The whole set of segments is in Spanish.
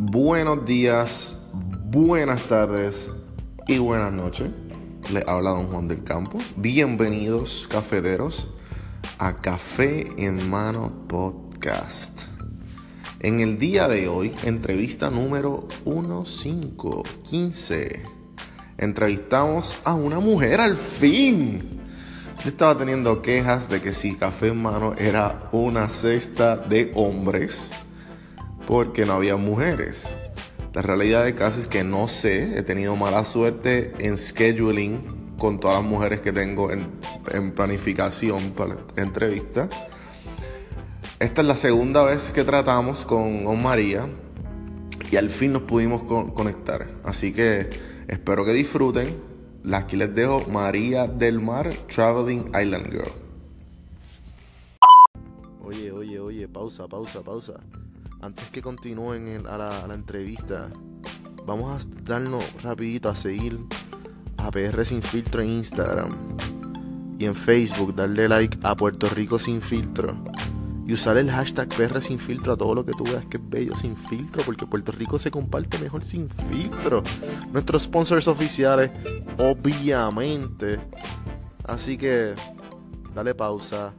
Buenos días, buenas tardes y buenas noches. Le habla Don Juan del Campo. Bienvenidos, cafederos, a Café en Mano Podcast. En el día de hoy, entrevista número 1515. Entrevistamos a una mujer al fin. Yo estaba teniendo quejas de que si Café en Mano era una cesta de hombres porque no había mujeres. La realidad de caso es que no sé, he tenido mala suerte en scheduling con todas las mujeres que tengo en, planificación para entrevista. Esta es la segunda vez que tratamos con, con María y al fin nos pudimos conectar. Así que espero que disfruten. Aquí les dejo María del Mar, Traveling Island Girl. Oye, oye, oye, pausa, pausa, pausa. Antes que continúen a, la, a la entrevista, vamos a darnos rapidito a seguir a PR Sin Filtro en Instagram y en Facebook, darle like a Puerto Rico Sin Filtro y usar el hashtag PR sin filtro a todo lo que tú veas que es bello sin filtro, porque Puerto Rico se comparte mejor sin filtro. Nuestros sponsors oficiales, obviamente. Así que dale pausa,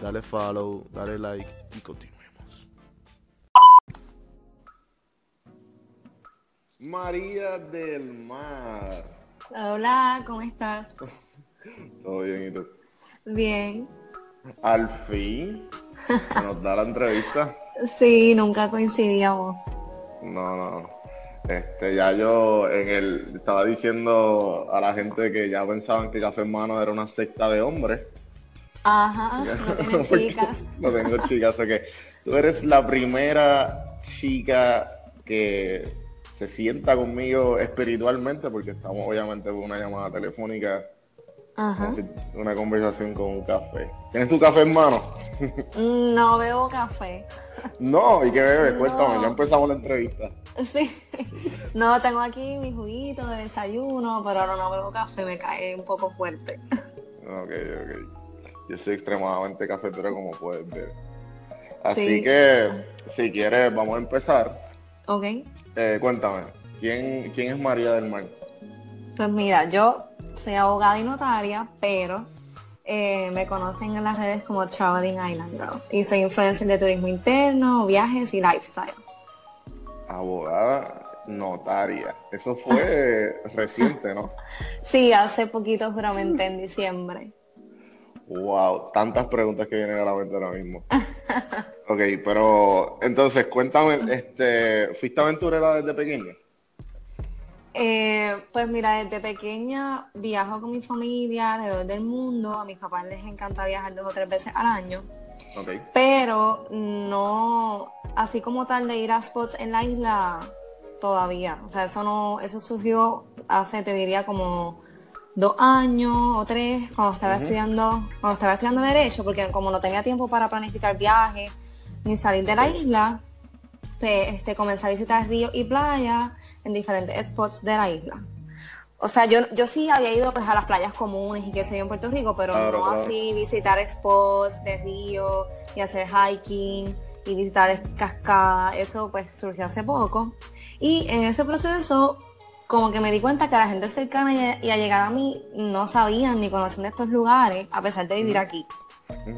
dale follow, dale like y continuemos. María del Mar. Hola, ¿cómo estás? Todo bien, ¿y tú? Bien. Al fin nos da la entrevista. Sí, nunca coincidíamos. No, no. Este, ya yo en el estaba diciendo a la gente que ya pensaban que Café Hermano era una secta de hombres. Ajá, no tienen chicas. no tengo chicas, o que tú eres la primera chica que se sienta conmigo espiritualmente porque estamos obviamente con una llamada telefónica Ajá. Una conversación con un café. ¿Tienes tu café en mano? No bebo café. No, ¿y qué bebes? Cuéntame, ya empezamos la entrevista. Sí. No, tengo aquí mi juguito de desayuno, pero ahora no bebo café, me cae un poco fuerte. Ok, ok. Yo soy extremadamente cafetero, como puedes ver. Así que, si quieres, vamos a empezar. Ok. Eh, cuéntame, ¿quién, ¿quién es María del Mar? Pues mira, yo soy abogada y notaria, pero eh, me conocen en las redes como Traveling Island Girl. Y soy influencer de turismo interno, viajes y lifestyle. Abogada, notaria. Eso fue reciente, ¿no? Sí, hace poquito juramente en diciembre. Wow, tantas preguntas que vienen a la mente ahora mismo. ok, pero entonces cuéntame, este, ¿fuiste aventurera desde pequeña? Eh, pues mira, desde pequeña viajo con mi familia alrededor del mundo. A mis papás les encanta viajar dos o tres veces al año. Pero no, así como tal de ir a spots en la isla, todavía. O sea, eso no, eso surgió hace, te diría, como dos años o tres, cuando estaba estudiando, cuando estaba estudiando Derecho, porque como no tenía tiempo para planificar viajes ni salir de la isla, pues este, comencé a visitar ríos y playas en diferentes spots de la isla. O sea, yo, yo sí había ido pues, a las playas comunes y que sé yo en Puerto Rico, pero no así visitar spots de río y hacer hiking y visitar cascadas. Eso pues surgió hace poco. Y en ese proceso como que me di cuenta que la gente cercana y, a llegar a mí no sabían ni conocían de estos lugares, a pesar de vivir aquí.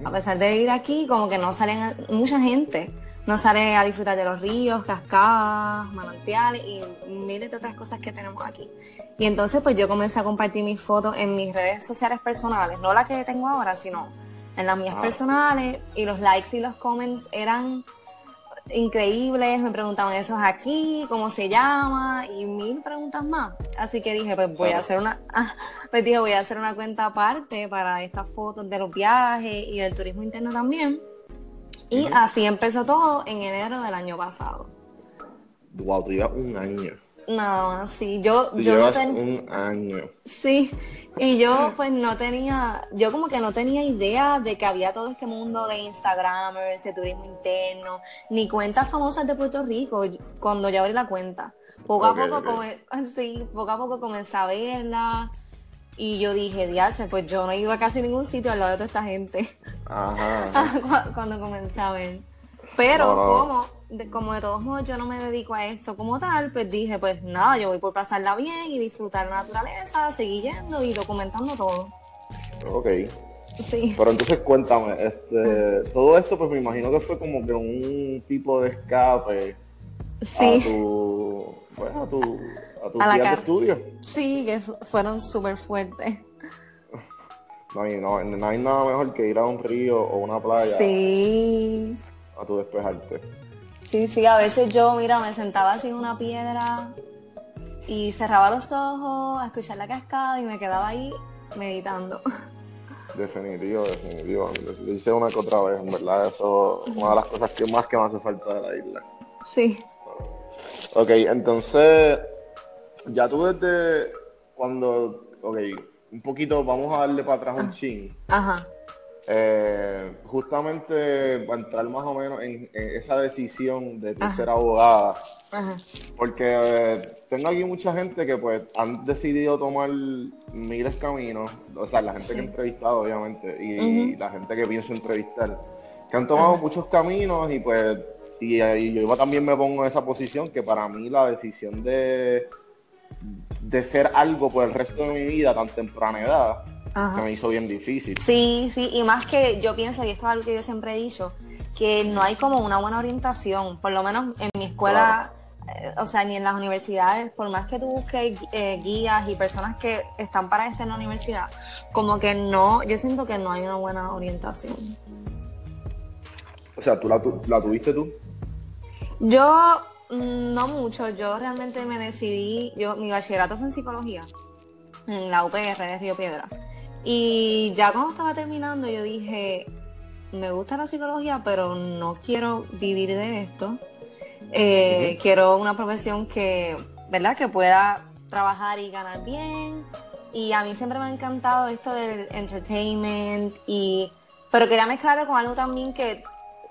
A pesar de vivir aquí, como que no salen mucha gente no sale a disfrutar de los ríos, cascadas, manantiales y miles de otras cosas que tenemos aquí. Y entonces pues yo comencé a compartir mis fotos en mis redes sociales personales, no las que tengo ahora, sino en las mías ah. personales y los likes y los comments eran increíbles, me preguntaban eso aquí, cómo se llama y mil preguntas más. Así que dije, pues voy a hacer una pues dije, voy a hacer una cuenta aparte para estas fotos de los viajes y del turismo interno también y así empezó todo en enero del año pasado. Wow, tú llevas un año. No, sí, yo, tú yo llevas un año. Sí, y yo pues no tenía, yo como que no tenía idea de que había todo este mundo de Instagramers, de turismo interno, ni cuentas famosas de Puerto Rico cuando ya abrí la cuenta. Poco a poco, sí, poco a poco comencé a verla y yo dije, diache, pues yo no he ido a casi ningún sitio al lado de toda esta gente. Ajá. Cuando comencé a ver. Pero como como de todos modos yo no me dedico a esto como tal, pues dije, pues nada, yo voy por pasarla bien y disfrutar la naturaleza, seguir yendo y documentando todo. Ok. Sí. Pero entonces cuéntame, este, todo esto pues me imagino que fue como que un tipo de escape sí. a tu, bueno, a tu, a tu a de estudio. Sí, que fueron súper fuertes. No hay, no, no hay nada mejor que ir a un río o una playa. Sí. A tu despejarte. Sí, sí, a veces yo, mira, me sentaba así en una piedra y cerraba los ojos a escuchar la cascada y me quedaba ahí meditando. Definitivo, definitivo. Lo hice una que otra vez, en verdad. Eso es una de las cosas que más que me hace falta de la isla. Sí. Ok, entonces, ya tú desde cuando, ok, un poquito, vamos a darle para atrás un ching. Ajá. Eh, justamente para entrar más o menos en, esa decisión de ser abogada, porque eh, tengo aquí mucha gente que pues han decidido tomar miles caminos, o sea, la gente que he entrevistado obviamente y, la gente que pienso entrevistar, que han tomado muchos caminos y pues y, yo también me pongo en esa posición que para mí la decisión de de ser algo por el resto de mi vida tan temprana edad que me hizo bien difícil. Sí, sí, y más que yo pienso, y esto es algo que yo siempre he dicho, que no hay como una buena orientación, por lo menos en mi escuela, eh, o sea, ni en las universidades, por más que tú busques eh, guías y personas que están para estar en la universidad, como que no, yo siento que no hay una buena orientación. O sea, ¿tú la, la tuviste tú? Yo mm, no mucho, yo realmente me decidí, yo mi bachillerato fue en psicología en la UPR de Río Piedra. Y ya cuando estaba terminando yo dije, me gusta la psicología, pero no quiero vivir de esto. Eh, quiero una profesión que, ¿verdad? Que pueda trabajar y ganar bien. Y a mí siempre me ha encantado esto del entertainment y pero quería mezclarlo con algo también que,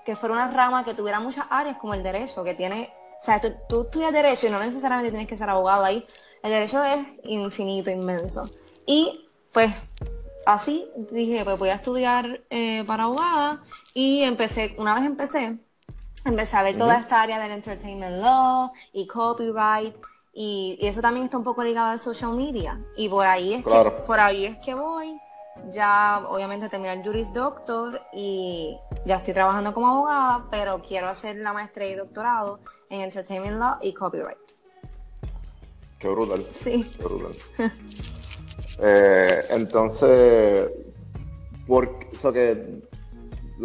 que fuera una rama que tuviera muchas áreas como el derecho, que tiene, o sea, tú, tú estudias derecho y no necesariamente tienes que ser abogado ahí. El derecho es infinito, inmenso. Y pues así dije, pues voy a estudiar eh, para abogada y empecé, una vez empecé, empecé a ver toda esta área del entertainment law y copyright y, eso también está un poco ligado al social media y por ahí es que por ahí es que voy. Ya obviamente terminé el Juris Doctor y ya estoy trabajando como abogada, pero quiero hacer la maestría y doctorado en Entertainment Law y Copyright. Qué brutal. Sí. Qué brutal. Eh, entonces, por, que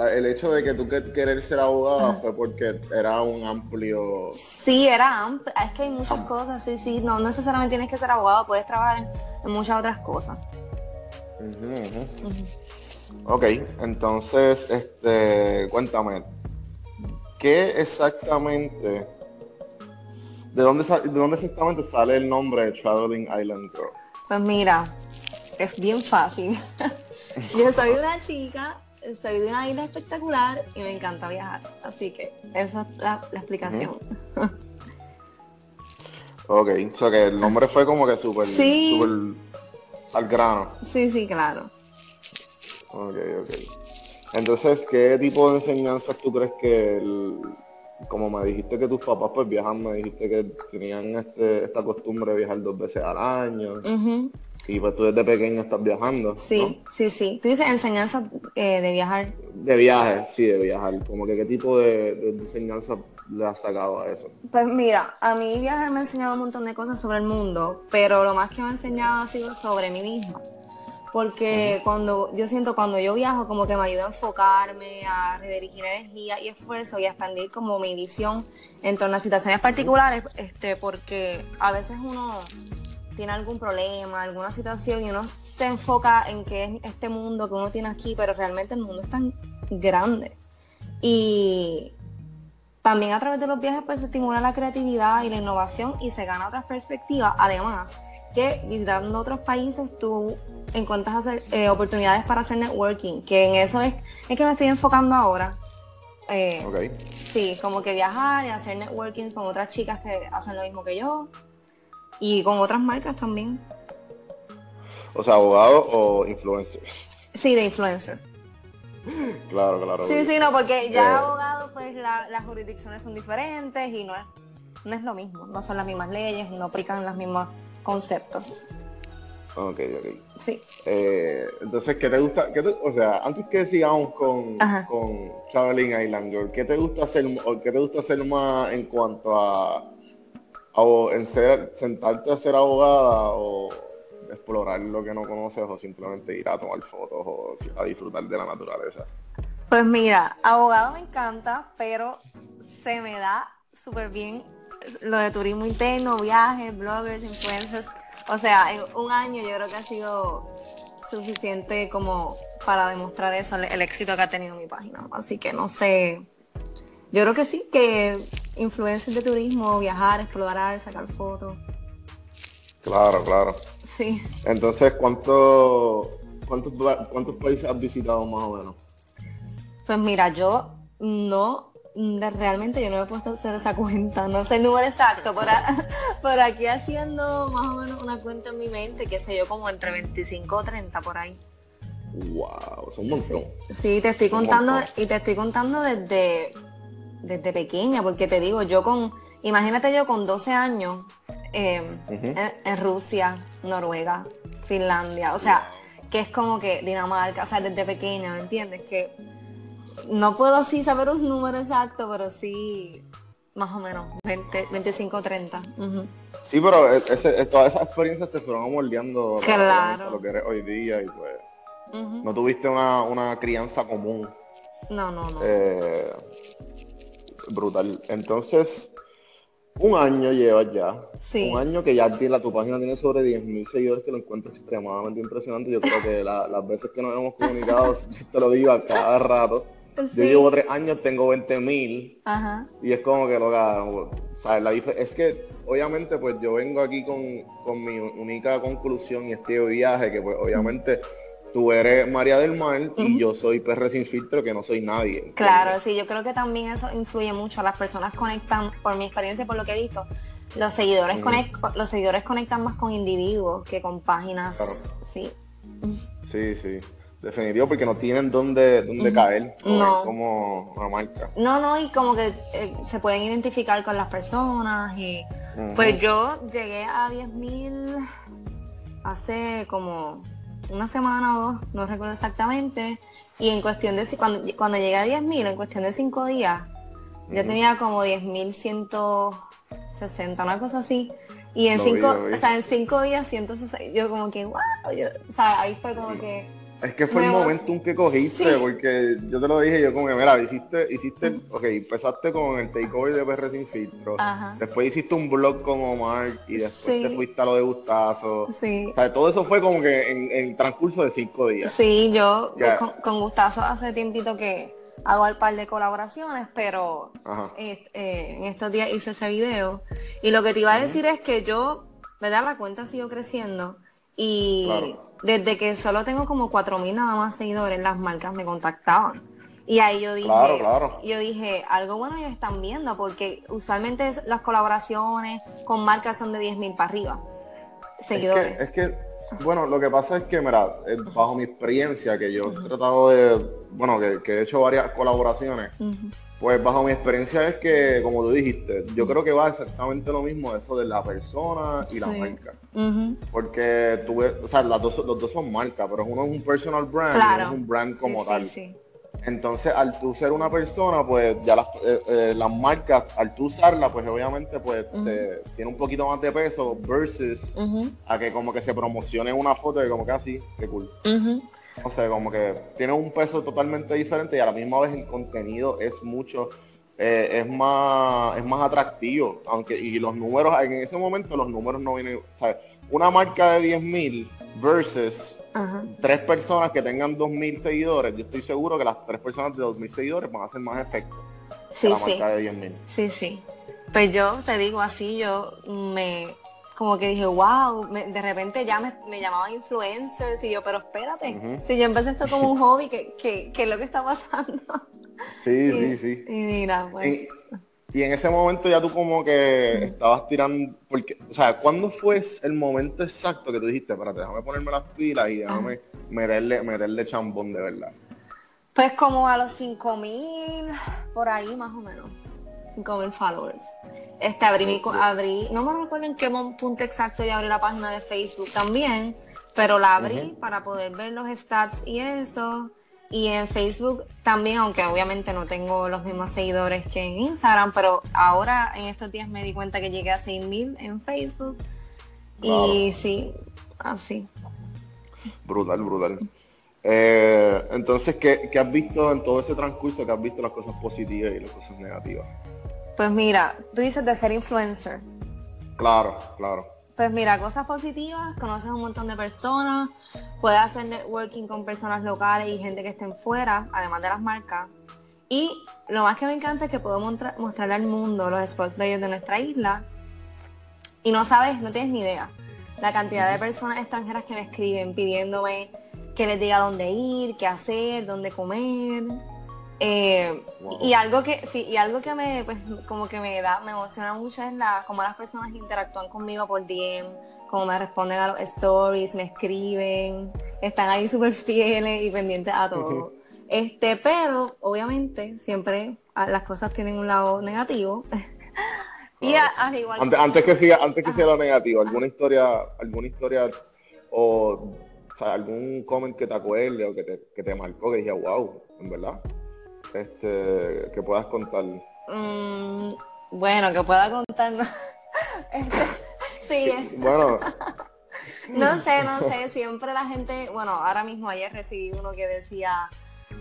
el hecho de que tú querer ser abogada fue porque era un amplio... Sí, era amplio. Es que hay muchas cosas, sí, sí. No necesariamente tienes que ser abogado, puedes trabajar en, muchas otras cosas. Ok, entonces, este, cuéntame, ¿qué exactamente, de dónde, de dónde exactamente sale el nombre de Traveling Island Girl? Pues mira, es bien fácil. Yo soy una chica, soy de una isla espectacular y me encanta viajar. Así que esa es la, explicación. Ok, o sea que el nombre fue como que súper sí. al grano. Sí, sí, claro. Ok, ok. Entonces, ¿qué tipo de enseñanzas tú crees que, el, como me dijiste que tus papás pues viajan, me dijiste que tenían este, esta costumbre de viajar dos veces al año? Y pues tú desde pequeño estás viajando. Sí, sí, sí. Tú dices enseñanza eh, de viajar. De viaje, sí, de viajar. Como que qué tipo de, enseñanza le has sacado a eso. Pues mira, a mí viajar me ha enseñado un montón de cosas sobre el mundo, pero lo más que me ha enseñado ha sido sobre mí misma. Porque cuando yo siento cuando yo viajo como que me ayuda a enfocarme, a redirigir energía y esfuerzo y a expandir como mi visión en torno a situaciones particulares, este, porque a veces uno tiene algún problema, alguna situación y uno se enfoca en qué es este mundo que uno tiene aquí, pero realmente el mundo es tan grande. Y también a través de los viajes pues se estimula la creatividad y la innovación y se gana otras perspectivas. Además, que visitando otros países tú encuentras hacer, eh, oportunidades para hacer networking, que en eso es, es que me estoy enfocando ahora. Eh, Sí, como que viajar y hacer networking con otras chicas que hacen lo mismo que yo y con otras marcas también. O sea, abogado o influencer. Sí, de influencer. claro, claro. Sí, sí, no, porque ya eh. abogado, pues las jurisdicciones son diferentes y no es, no es lo mismo, no son las mismas leyes, no aplican los mismos conceptos. Ok, ok. Sí. Eh, entonces, ¿qué te gusta? o sea, antes que sigamos con, con Traveling Island Girl, ¿qué te gusta hacer o qué te gusta hacer más en cuanto a, en ser, sentarte a ser abogada o explorar lo que no conoces o simplemente ir a tomar fotos o a disfrutar de la naturaleza? Pues mira, abogado me encanta, pero se me da súper bien lo de turismo interno, viajes, bloggers, influencers o sea, en un año yo creo que ha sido suficiente como para demostrar eso, el, éxito que ha tenido mi página. Así que no sé. Yo creo que sí, que influencias de turismo, viajar, explorar, sacar fotos. Claro, claro. Sí. Entonces, ¿cuánto, cuántos, ¿cuántos países has visitado más o menos? Pues mira, yo no realmente yo no me he puesto a hacer esa cuenta, no sé el número exacto, por, por aquí haciendo más o menos una cuenta en mi mente, que sé yo, como entre 25 o 30 por ahí. Wow, son un montón. Sí, te estoy contando, y te estoy contando desde, desde pequeña, porque te digo, yo con, imagínate yo con 12 años em, en, Rusia, Noruega, Finlandia, o sea, que es como que Dinamarca, o sea, desde pequeña, ¿me entiendes? Que no puedo así saber un número exacto, pero sí más o menos 20, 25, 30. Sí, pero ese, todas esas experiencias te fueron moldeando claro. lo que eres hoy día y pues no tuviste una, una, crianza común. No, no, no. Eh, brutal. Entonces, un año llevas ya. Sí. Un año que ya la, tu página tiene sobre 10.000 seguidores, que lo encuentro extremadamente impresionante. Yo creo que las veces que nos hemos comunicado, yo te lo digo a cada rato. Yo llevo tres años, tengo 20 mil. Y es como que lo ¿sabes? La es que, obviamente, pues yo vengo aquí con, con mi única conclusión y este viaje, que pues obviamente tú eres María del Mar y yo soy PR sin filtro, que no soy nadie. Claro, sí, yo creo que también eso influye mucho. Las personas conectan, por mi experiencia, por lo que he visto, los seguidores, los seguidores conectan más con individuos que con páginas. Sí. Sí, sí. Definitivo, porque no tienen dónde, dónde caer como una marca. No, no, y como que eh, se pueden identificar con las personas. y Pues yo llegué a 10.000 hace como una semana o dos, no recuerdo exactamente. Y en cuestión de cuando, cuando llegué a 10.000, en cuestión de cinco días, ya tenía como 10.160, una cosa así. Y en cinco, o sea, en cinco días 160, yo como que, wow, o sea, ahí fue como que es que fue el momentum que cogiste, porque yo te lo dije, yo como que, mira, hiciste, hiciste, ok, empezaste con el takeover de PR Sin Filtro, después hiciste un blog con Omar y después te fuiste a lo de Gustazo. Sí. O sea, todo eso fue como que en, el transcurso de cinco días. Sí, yo con, Gustazo hace tiempito que hago el par de colaboraciones, pero eh, en estos días hice ese video. Y lo que te iba a decir es que yo, ¿verdad? La cuenta siguió creciendo y desde que solo tengo como 4.000 nada más seguidores, las marcas me contactaban. Y ahí yo dije, yo dije, algo bueno ellos están viendo, porque usualmente las colaboraciones con marcas son de 10.000 para arriba. Seguidores. Es que, bueno, lo que pasa es que, mira, bajo mi experiencia, que yo he tratado de, bueno, que, he hecho varias colaboraciones, pues bajo mi experiencia es que, como tú dijiste, yo creo que va exactamente lo mismo eso de la persona y la marca. Porque tú ves, o sea, las dos, los dos son marcas, pero uno es un personal brand y uno es un brand como tal. Entonces, al tú ser una persona, pues ya las, eh, eh, las marcas, al tú usarla, pues obviamente pues tiene un poquito más de peso versus a que como que se promocione una foto de como que así, qué cool. O sea, como que tiene un peso totalmente diferente y a la misma vez el contenido es mucho, eh, es más es más atractivo. aunque Y los números, en ese momento los números no vienen, o sea, una marca de 10.000 versus tres personas que tengan 2.000 seguidores, yo estoy seguro que las tres personas de 2.000 seguidores van a hacer más efecto sí, que la sí. marca de 10.000. Sí, sí. Pues yo te digo así, yo me como que dije, wow, de repente ya me, me, llamaban influencers y yo, pero espérate, si yo empecé esto como un hobby, ¿qué, qué, qué es lo que está pasando? Sí, sí, sí. Y mira, pues... Y, en ese momento ya tú como que estabas tirando, porque, o sea, ¿cuándo fue el momento exacto que tú dijiste, espérate, déjame ponerme las pilas y déjame meterle, meterle chambón de verdad? Pues como a los 5000, por ahí más o menos. 5000 followers. Este, abrí, mi, abrí, no me recuerdo en qué punto exacto ya abrí la página de Facebook también, pero la abrí para poder ver los stats y eso. Y en Facebook también, aunque obviamente no tengo los mismos seguidores que en Instagram, pero ahora en estos días me di cuenta que llegué a 6000 en Facebook. Y sí, así. Brutal, brutal. Eh, entonces, ¿qué, ¿qué, has visto en todo ese transcurso? ¿Qué has visto las cosas positivas y las cosas negativas? Pues mira, tú dices de ser influencer. Claro, claro. Pues mira, cosas positivas, conoces un montón de personas, puedes hacer networking con personas locales y gente que estén fuera, además de las marcas. Y lo más que me encanta es que puedo mostrarle al mundo los spots bellos de nuestra isla. Y no sabes, no tienes ni idea la cantidad de personas extranjeras que me escriben pidiéndome que les diga dónde ir, qué hacer, dónde comer. Eh, y algo que sí, y algo que me pues como que me da, me emociona mucho es la cómo las personas interactúan conmigo por DM, cómo me responden a los stories, me escriben, están ahí súper fieles y pendientes a todo. este, pero obviamente siempre las cosas tienen un lado negativo. y al igual antes, que siga, antes que sea lo negativo, alguna historia, alguna historia o sea, algún comment que te acuerde o que te, que te marcó que dije, wow, en verdad, este, que puedas contar. Mm, bueno, que pueda contar. este, sí. Bueno. no sé, no sé, siempre la gente, bueno, ahora mismo ayer recibí uno que decía,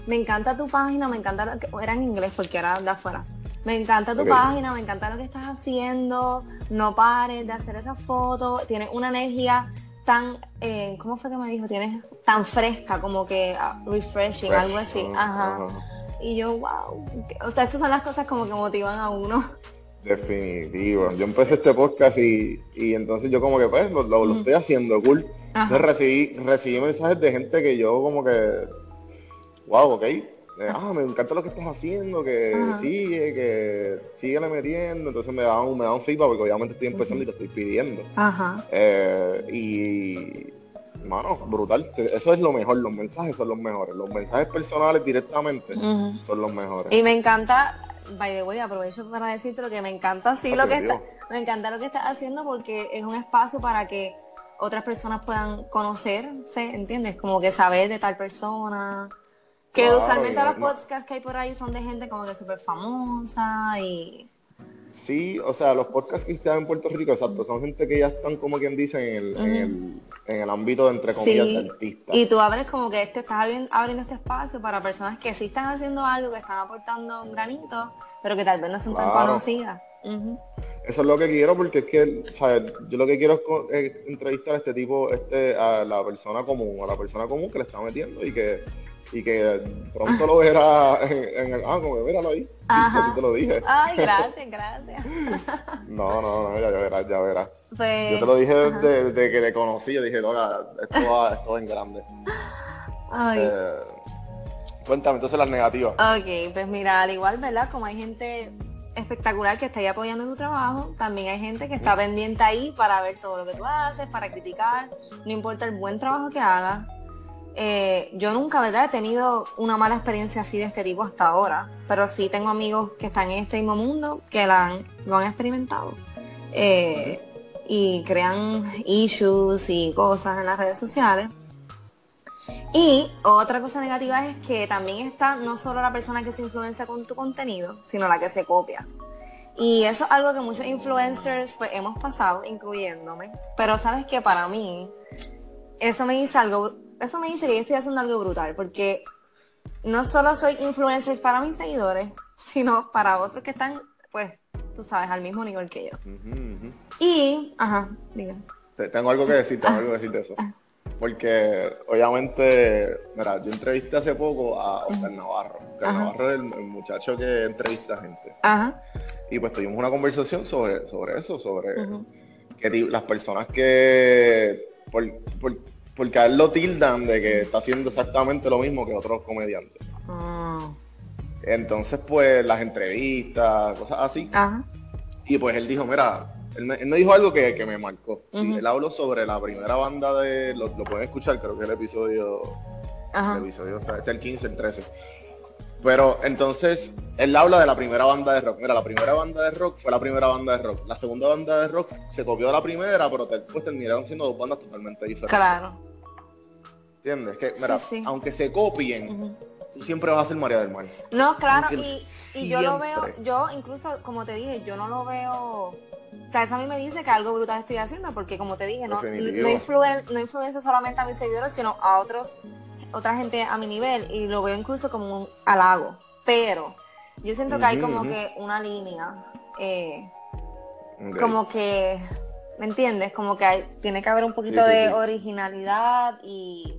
me encanta tu página, me encanta, era en inglés porque era de afuera. Me encanta tu página, me encanta lo que estás haciendo, no pares de hacer esas fotos, tienes una energía tan, eh, ¿cómo fue que me dijo? Tienes tan fresca, como que ah, refreshing, algo así. Ajá. Y yo, wow. O sea, esas son las cosas como que motivan a uno. Definitivo. Yo empecé este podcast y, y entonces yo como que pues lo, lo, estoy haciendo cool. Entonces recibí, recibí mensajes de gente que yo como que, wow, ok, ah, me encanta lo que estás haciendo, que sigue, que sigue metiendo. Entonces me da, un, me da un feedback porque obviamente estoy empezando y lo estoy pidiendo. Ajá. Eh, y, mano, brutal. Eso es lo mejor, los mensajes son los mejores. Los mensajes personales directamente son los mejores. Y me encanta, by the way, aprovecho para decirte lo que me encanta sí lo que está, me encanta lo que estás haciendo porque es un espacio para que otras personas puedan conocerse, ¿entiendes? Como que saber de tal persona. Que usualmente los podcasts que hay por ahí son de gente como que súper famosa y... Sí, o sea, los podcasts que están en Puerto Rico, exacto, son gente que ya están como quien dice en el, en el, en el ámbito de entre comillas de artistas. Y tú abres como que este, estás abriendo este espacio para personas que sí están haciendo algo, que están aportando un granito, pero que tal vez no son tan conocidas. Eso es lo que quiero porque es que, ¿sabes? Yo lo que quiero es, entrevistar a este tipo, este, a la persona común, a la persona común que le está metiendo y que y que pronto lo verás en, el. Ah, como míralo ahí. Ajá. te lo dije. Ay, gracias, gracias. no, no, no, ya, verás, ya verás. Pues, yo te lo dije desde, que te conocí, yo dije, loca, esto va, esto va en grande. Ay. Eh, cuéntame entonces las negativas. Ok, pues mira, al igual, ¿verdad? Como hay gente espectacular que está ahí apoyando tu trabajo, también hay gente que está pendiente ahí para ver todo lo que tú haces, para criticar, no importa el buen trabajo que hagas, eh, yo nunca, ¿verdad? He tenido una mala experiencia así de este tipo hasta ahora, pero sí tengo amigos que están en este mismo mundo que lo han experimentado eh, y crean issues y cosas en las redes sociales. Y otra cosa negativa es que también está no solo la persona que se influencia con tu contenido, sino la que se copia. Y eso es algo que muchos influencers pues hemos pasado, incluyéndome. Pero sabes que para mí, eso me dice algo eso me dice que yo estoy haciendo algo brutal, porque no solo soy influencer para mis seguidores, sino para otros que están, pues, tú sabes, al mismo nivel que yo. Y, ajá, diga. Tengo algo que decir, tengo algo que decir de eso. Porque, obviamente, mira, yo entrevisté hace poco a Oscar Navarro. Oscar Navarro es el, muchacho que entrevista a gente. Ajá. Y pues tuvimos una conversación sobre, sobre eso, sobre que las personas que por, porque a él lo tildan de que está haciendo exactamente lo mismo que otros comediantes. Ah. Entonces, pues, las entrevistas, cosas así. Y pues él dijo, mira, él me, dijo algo que, me marcó. Él habló sobre la primera banda de, lo, pueden escuchar, creo que el episodio, el episodio, este es el 15, el 13. Pero entonces, él habla de la primera banda de rock. Mira, la primera banda de rock fue la primera banda de rock. La segunda banda de rock se copió de la primera, pero después terminaron siendo dos bandas totalmente diferentes. Claro. ¿Entiendes? Que, mira, aunque se copien, tú siempre vas a ser María del Mar. No, claro, y, y yo lo veo, yo incluso, como te dije, yo no lo veo o sea, eso a mí me dice que algo brutal estoy haciendo, porque como te dije, no, no, influen, no influencia solamente a mis seguidores, sino a otros, otra gente a mi nivel, y lo veo incluso como un halago. Pero yo siento que hay como que una línea, eh, como que, ¿me entiendes? Como que hay, tiene que haber un poquito de originalidad y,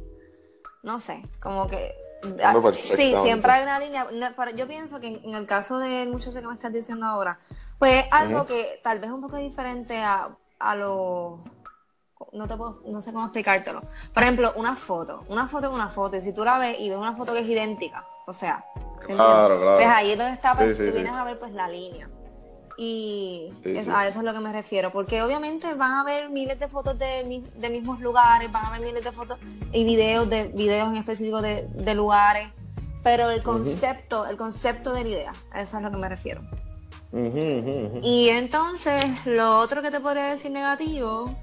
no sé, como que ah, Sí, siempre hay una línea. Yo pienso que en, el caso del muchacho que me estás diciendo ahora, pues algo que tal vez un poco diferente a, a lo... No, te puedo, no sé cómo explicártelo. Por ejemplo, una foto. Una foto es una foto. Y si tú la ves y ves una foto que es idéntica, o sea, claro, claro. pues ahí es donde está, pues, tú vienes a ver pues la línea. Y a eso es lo que me refiero. Porque obviamente van a haber miles de fotos de, de mismos lugares, van a haber miles de fotos y videos de videos en específico de, de lugares. Pero el concepto, el concepto de la idea, a eso es a lo que me refiero. Y entonces, lo otro que te podría decir negativo,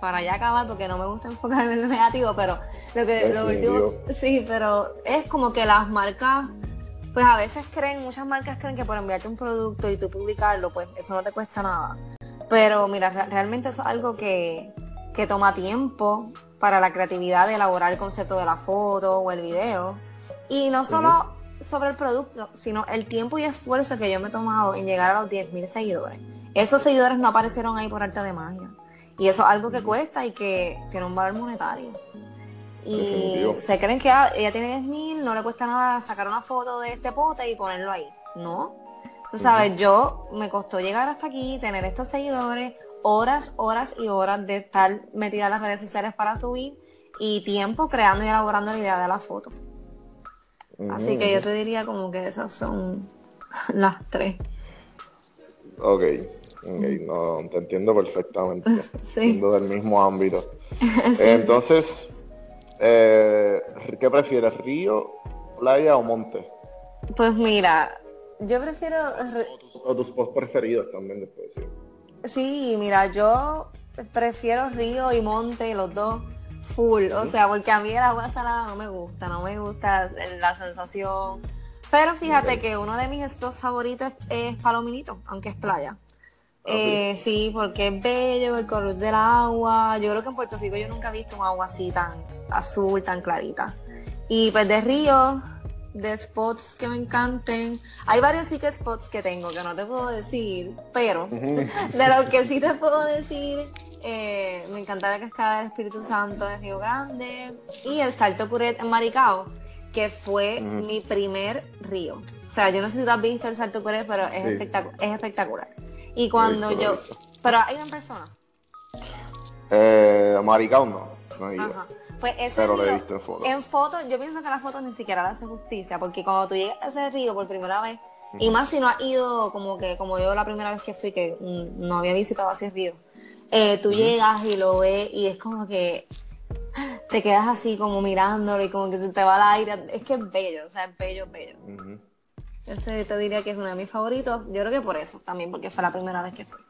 para ya acabar, porque no me gusta enfocarme en lo negativo, pero lo que lo último, sí, pero es como que las marcas, pues a veces creen, muchas marcas creen que por enviarte un producto y tú publicarlo, pues eso no te cuesta nada. Pero mira, realmente eso es algo que, que toma tiempo para la creatividad de elaborar el concepto de la foto o el video. Y no solo sobre el producto, sino el tiempo y esfuerzo que yo me he tomado en llegar a los 10.000 seguidores. Esos seguidores no aparecieron ahí por arte de magia. Y eso es algo que cuesta y que tiene un valor monetario. Y se creen que ah, ella tiene 10.000, no le cuesta nada sacar una foto de este pote y ponerlo ahí. No. Tú sabes, yo me costó llegar hasta aquí, tener estos seguidores, horas, horas y horas de estar metida en las redes sociales para subir y tiempo creando y elaborando la idea de la foto. Así que yo te diría como que esas son las tres. Ok, no, te entiendo perfectamente. sí. Del mismo ámbito. Entonces, eh, ¿qué prefieres, río, playa o monte? Pues mira, yo prefiero... O tus, posts preferidos también después. Sí. sí, mira, yo prefiero río y monte, los dos full, o sea, porque a mí el agua salada no me gusta, no me gusta la sensación. Pero fíjate que uno de mis spots favoritos es Palominito, aunque es playa. Eh, sí, porque es bello, el color del agua. Yo creo que en Puerto Rico yo nunca he visto un agua así tan azul, tan clarita. Y pues de río, de spots que me encanten. Hay varios sí spots que tengo que no te puedo decir, pero de lo que sí te puedo decir eh, me encanta la cascada del Espíritu Santo en Río Grande y el Salto Puret en Maricao, que fue mi primer río. O sea, yo no sé si tú has visto el Salto Puret, pero es, es espectacular. Y cuando yo... Pero hay una persona. Eh, Maricao no. no Ajá. Pues ese pero río, he visto en foto. En foto, yo pienso que la foto ni siquiera le hace justicia, porque cuando tú llegas a ese río por primera vez, y más si no has ido como que como yo la primera vez que fui, que mm, no había visitado ese río, eh, tú llegas y lo ves y es como que te quedas así como mirándolo y como que se te va el aire. Es que es bello, o sea, es bello, bello. Ese te diría que es uno de mis favoritos. Yo creo que por eso, también porque fue la primera vez que fui.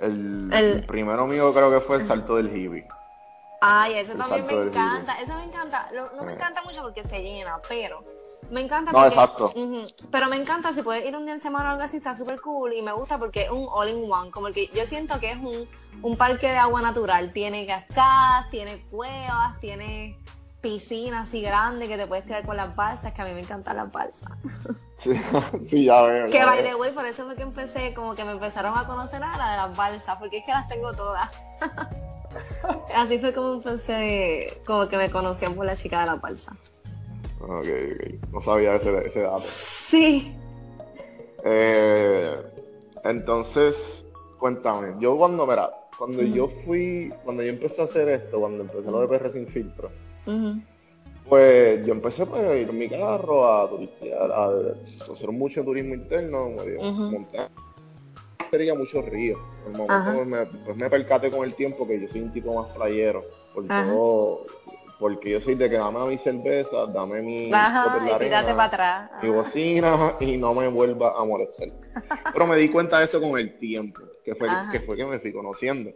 El, primero mío creo que fue el salto del hippie. Ay, ese también me encanta. Ese me encanta. no me encanta mucho porque se llena, pero me encanta. No, exacto. pero me encanta si puedes ir un día en semana o algo así, está súper cool y me gusta porque es un all-in-one. Como que yo siento que es un, un parque de agua natural. Tiene cascadas, tiene cuevas, tiene piscinas así grandes que te puedes tirar con las balsas, que a mí me encantan las balsas. Sí, ya veo. Que by the way, por eso fue que empecé, como que me empezaron a conocer a la de las balsas, porque es que las tengo todas. Así fue como empecé, como que me conocían por la chica de la balsa. Ok, ok. No sabía ese, ese dato. Sí. Eh, entonces, cuéntame. Yo cuando, mira, cuando yo fui, cuando yo empecé a hacer esto, cuando empecé lo de PR sin filtro, pues yo empecé pues, a ir en mi carro a turistear, a, hacer mucho turismo interno, me dio, montar sería muchos ríos. En el momento pues me, pues me percaté con el tiempo que yo soy un tipo más playero, por todo porque yo soy de que dame mi cerveza, dame mi Ajá, y tírate para atrás. mi bocina y no me vuelva a molestar. Pero me di cuenta de eso con el tiempo, que fue, que, fue que me fui conociendo.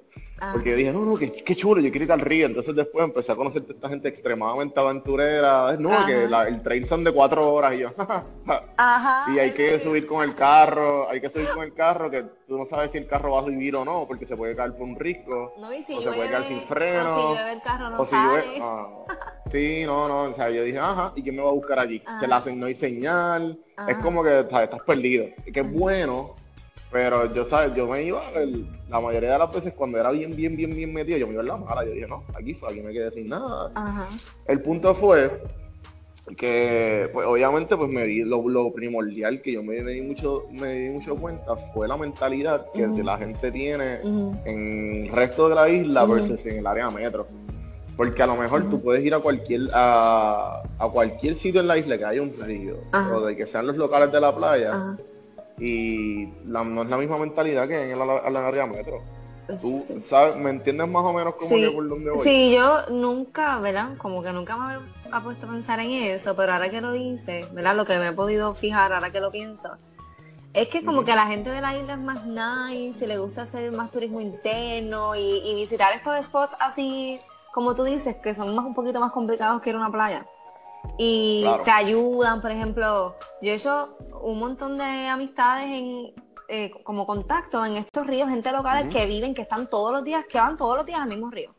Porque yo dije, no, no, qué, chulo, yo quiero ir al río. Entonces después empecé a conocer a esta gente extremadamente aventurera. No, que el trail son de cuatro horas y yo, Ajá, y hay que subir con el carro, hay que subir con el carro, que tú no sabes si el carro va a subir o no, porque se puede caer por un risco. No, y si o se puede caer sin freno. O si llueve el carro no sale. Ah, sí, no, no, o sea, yo dije, ajá, ¿y quién me va a buscar allí? Se la hacen, no hay señal. Es como que estás perdido. Que es bueno pero yo, ¿sabes? Yo me iba, la mayoría de las veces cuando era bien, bien, bien, bien metido, yo me iba en la mala. Yo dije, no, aquí fue, aquí me quedé sin nada. El punto fue que, pues obviamente, pues me di, lo, primordial que yo me, di mucho me di mucho cuenta fue la mentalidad que la gente tiene en el resto de la isla versus en el área metro. Porque a lo mejor tú puedes ir a cualquier a, cualquier sitio en la isla que haya un río, o de que sean los locales de la playa y no es la misma mentalidad que en el, área metro. ¿Tú sabes, me entiendes más o menos cómo que por dónde voy? Sí, yo nunca, ¿verdad? Como que nunca me ha puesto a pensar en eso, pero ahora que lo dices, ¿verdad? Lo que me he podido fijar ahora que lo pienso, es que como que la gente de la isla es más nice, y le gusta hacer más turismo interno y, y visitar estos spots así, como tú dices, que son más un poquito más complicados que ir a una playa y te ayudan, por ejemplo, yo he hecho un montón de amistades en eh, como contacto en estos ríos, gente locales que viven, que están todos los días, que van todos los días al mismo río.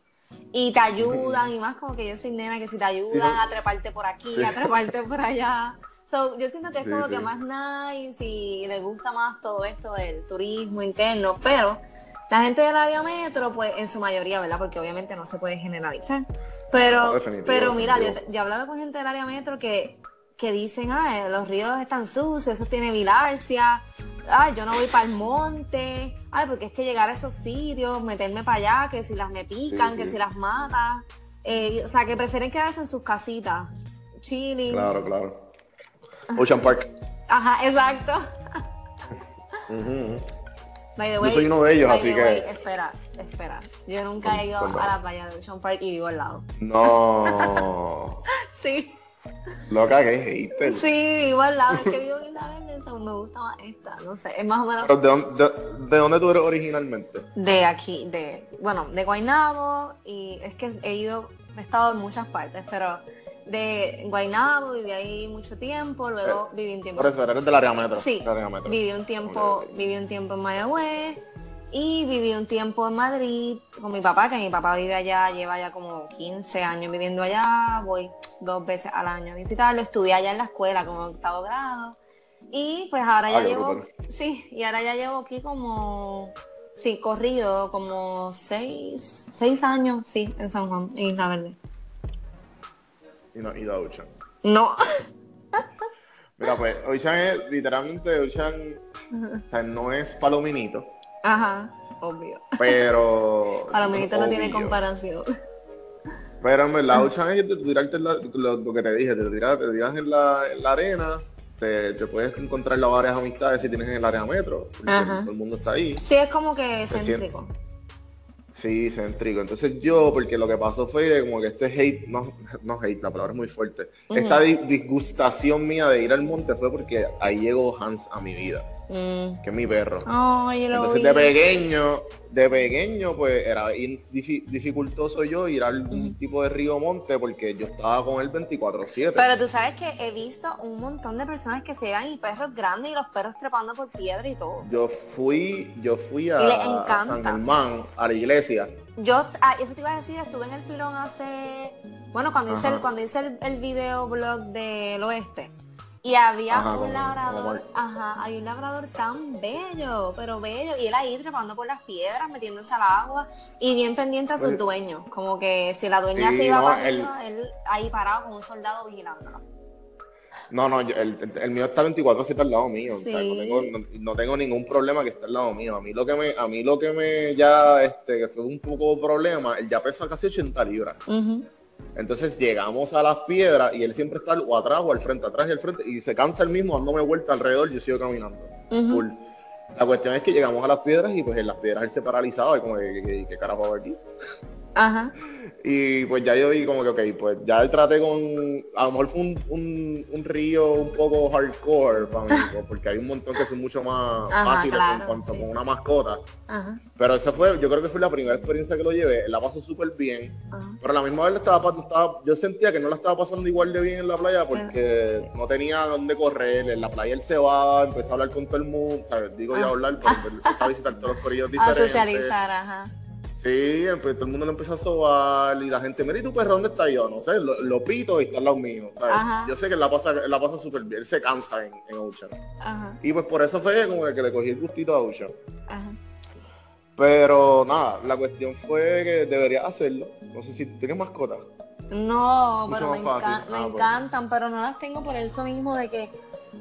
Y te ayudan, y más como que yo soy nena, que si te ayudan a treparte por aquí, a treparte por allá. So, yo siento que es como que más nice y le gusta más todo esto del turismo interno, pero la gente del área metro, pues en su mayoría, ¿verdad? Porque obviamente no se puede generalizar. Pero, pero mira, yo, he hablado con gente del área metro que, que dicen, ah, los ríos están sucios, eso tiene vilarcia, ay, yo no voy para el monte, ay, porque es que llegar a esos sitios, meterme para allá, que si las me pican, que si las mata, eh, o sea, que prefieren quedarse en sus casitas, chilling. Claro, claro. Ocean Park. Ajá, exacto. yo soy uno de ellos, así que. espera, espera. Yo nunca he ido a la playa de Ocean Park y vivo al lado. No. sí. Loca, que hater. Sí, vivo al lado. Es que vivo en la verde, eso me gusta más esta. No sé, es más o menos. de, dónde, de, dónde tú eres originalmente? De aquí, de. Bueno, de Guaynabo. Y es que he ido. He estado en muchas partes, pero de Guaynabo, viví ahí mucho tiempo, luego eh, viví un tiempo. Por eso, eres del área metro. Sí, área metro. viví un tiempo, viví un tiempo en Mayagüez y viví un tiempo en Madrid con mi papá, que mi papá vive allá, lleva ya como 15 años viviendo allá, voy dos veces al año a visitarlo, estudié allá en la escuela como octavo grado y pues ahora ya llevo, sí, y ahora ya llevo aquí como, sí, corrido como seis, seis años, sí, en San Juan, en Isla Verde y no has ido a Ocean. No. Mira, pues Ocean es literalmente Ocean, o sea, no es palominito. Ajá, obvio. Pero. palominito no tiene comparación. Pero en verdad, Ocean es de tirarte lo, que te dije, te tiras, te tiras en, la, en la arena. Te, te, puedes encontrar varias amistades si tienes en el área metro, Ajá. todo el mundo está ahí. Sí, es como que céntrico. Sí, céntrico. Entonces yo, porque lo que pasó fue como que este hate, no, no hate, la palabra es muy fuerte. Esta disgustación mía de ir al monte fue porque ahí llegó Hans a mi vida. Mm. que es mi perro. Entonces de pequeño, de pequeño pues era dificultoso yo ir al tipo de río monte porque yo estaba con él 24/7. Pero tú sabes que he visto un montón de personas que se llevan y perros grandes y los perros trepando por piedra y todo. Yo fui, yo fui a, San Germán, a la iglesia. Yo, ah, eso te iba a decir, estuve en el pilón hace, bueno, cuando hice, el, cuando hice el, el video blog del oeste. Y había un labrador, ajá, hay un labrador tan bello, pero bello, y él ahí trepando por las piedras, metiéndose al agua y bien pendiente a sus dueños. Como que si la dueña se iba para él ahí parado con un soldado vigilándolo. No, no, el, el, mío está 24 7 al lado mío. no, tengo, ningún problema que esté al lado mío. A mí lo que me, a mí lo que me ya, este, que fue un poco problema, él ya pesa casi 80 libras. Entonces llegamos a las piedras y él siempre está o atrás o al frente, atrás y al frente, y se cansa el mismo dándome vuelta alrededor yo sigo caminando. La cuestión es que llegamos a las piedras y pues en las piedras él se paralizaba y como, ¿qué, qué, carajo aquí? Ajá. Y pues ya yo vi como que, ok, pues ya traté con. A lo mejor fue un, un, río un poco hardcore para mí, pues, porque hay un montón que son mucho más fáciles en cuanto con una mascota. Ajá. Pero esa fue, yo creo que fue la primera experiencia que lo llevé. La pasó súper bien. Pero a la misma vez estaba, estaba, yo sentía que no la estaba pasando igual de bien en la playa porque no tenía dónde correr. En la playa él se va, empezó a hablar con todo el mundo. Digo yo a hablar, pero empezó a visitar todos los corillos diferentes. A socializar, ajá. Sí, pues todo el mundo lo empezó a sobar y la gente, mira, ¿y tu perro dónde está yo? No sé, lo, pito y está al lado mío. Yo sé que la pasa, la pasa súper bien, él se cansa en, en Ocean. Ajá. Y pues por eso fue como que le cogí el gustito a Ocean. Ajá. Pero nada, la cuestión fue que debería hacerlo. No sé si tienes mascotas. No, pero me, ah, me encantan, pero no las tengo por eso mismo de que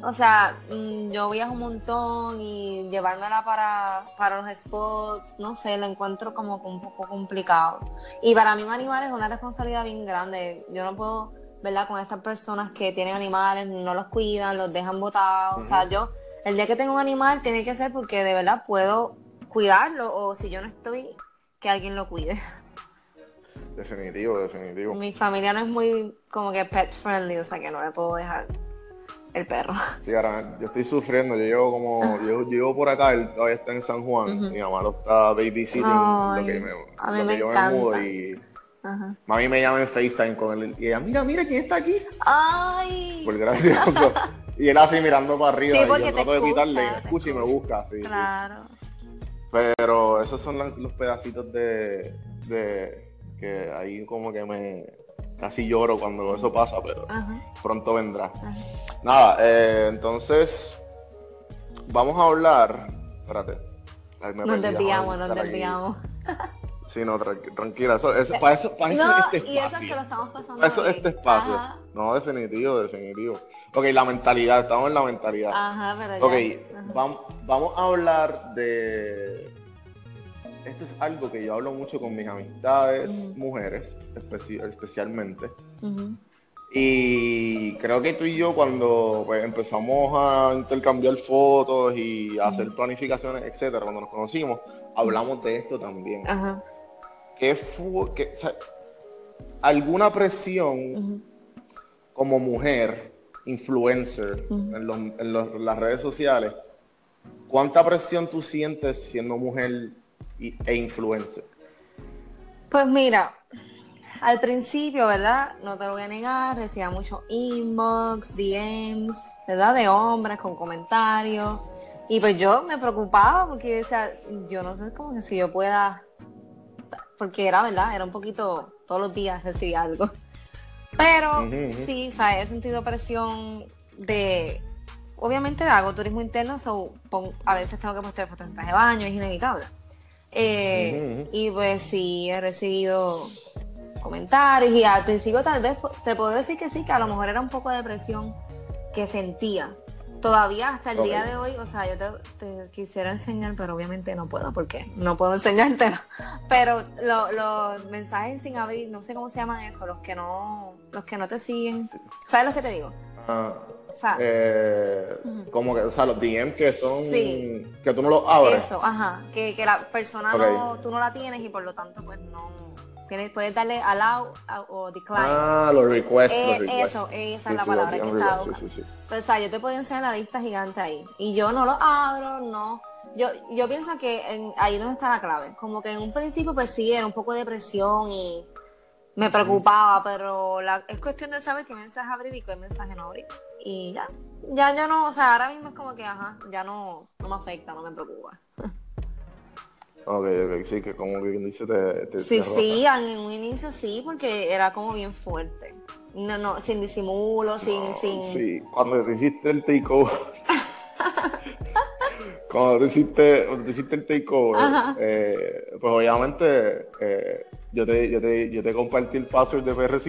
o sea, mm, yo viajo un montón y llevármela para, para los spots, no sé, lo encuentro como un poco complicado. Y para mí un animal es una responsabilidad bien grande. Yo no puedo, ¿verdad? Con estas personas que tienen animales, no los cuidan, los dejan botados. O sea, yo, el día que tengo un animal tiene que ser porque de verdad puedo cuidarlo o si yo no estoy, que alguien lo cuide. Definitivo, definitivo. Mi familia no es muy como que pet friendly, o sea que no me puedo dejar el perro. Sí, ahora yo estoy sufriendo, yo llevo como, yo, llevo por acá, él todavía está en San Juan, mi mamá lo está babysitting, Ay, lo que me, a mí me encanta. y mami me llama en FaceTime con él y ella, mira, mira quién está aquí. Ay. Por gracioso. y él así mirando para arriba y yo trato de evitarle, escucha y me busca, sí. Claro. Pero esos son los pedacitos de, de que ahí como que me casi lloro cuando eso pasa, pero pronto vendrá. Nada, eh, entonces vamos a hablar. Espérate. nos desviamos, nos desviamos. Sí, no, tranquila. Eso, eso, para eso, para no, este espacio. Y eso es que lo estamos pasando. Eso, este espacio. No, definitivo, definitivo. Ok, la mentalidad, estamos en la mentalidad. Ajá, pero ya. Ok, vamos, vamos a hablar de esto es algo que yo hablo mucho con mis amistades, mujeres especialmente. Y creo que tú y yo cuando pues, empezamos a intercambiar fotos y a hacer planificaciones, etcétera, cuando nos conocimos, hablamos de esto también. ¿Qué fue, alguna presión como mujer, influencer, en, en las redes sociales? ¿Cuánta presión tú sientes siendo mujer e influencer? Pues mira, al principio, ¿verdad? No te lo voy a negar, recibía mucho inbox, DMs, ¿verdad? De hombres con comentarios. Y pues yo me preocupaba porque decía, yo no sé cómo que si yo pueda, porque era verdad, era un poquito, todos los días recibía algo. Pero sí, o sea, he sentido presión de, obviamente hago turismo interno, so, a veces tengo que mostrar fotos en traje de baño, es inevitable. Eh, y pues sí, he recibido comentarios y al principio tal vez te puedo decir que sí, que a lo mejor era un poco de presión que sentía. Todavía hasta el día de hoy, o sea, yo te, quisiera enseñar, pero obviamente no puedo porque no puedo enseñarte. Pero los mensajes sin abrir, no sé cómo se llaman eso, los que no, los que no te siguen. ¿Sabes lo que te digo? Eh, como que, o sea, los DM que son que tú no los abres. Eso, ajá, que, que la persona no, tú no la tienes y por lo tanto pues no tienes, puedes darle allow o decline. Ah, los requests. Eh, eso, esa es la palabra que estaba. Pues, o sea, yo te puedo enseñar la lista gigante ahí y yo no lo abro, no. Yo, yo pienso que en, ahí donde está la clave. Como que en un principio pues sí, era un poco de presión y me preocupaba, pero la, es cuestión de saber qué mensaje abrir y qué mensaje no abrir. Y ya, ya yo no, o sea, ahora mismo es como que, ajá, ya no, no me afecta, no me preocupa. Ok, ok, sí, que como que dice te, te Sí, sí, en un inicio sí, porque era como bien fuerte. No, no, sin disimulo, sin, sin... Sí, cuando te hiciste el takeover. cuando te hiciste, cuando hiciste el takeover, eh, pues obviamente eh, yo te, yo te, yo te compartí el password de PR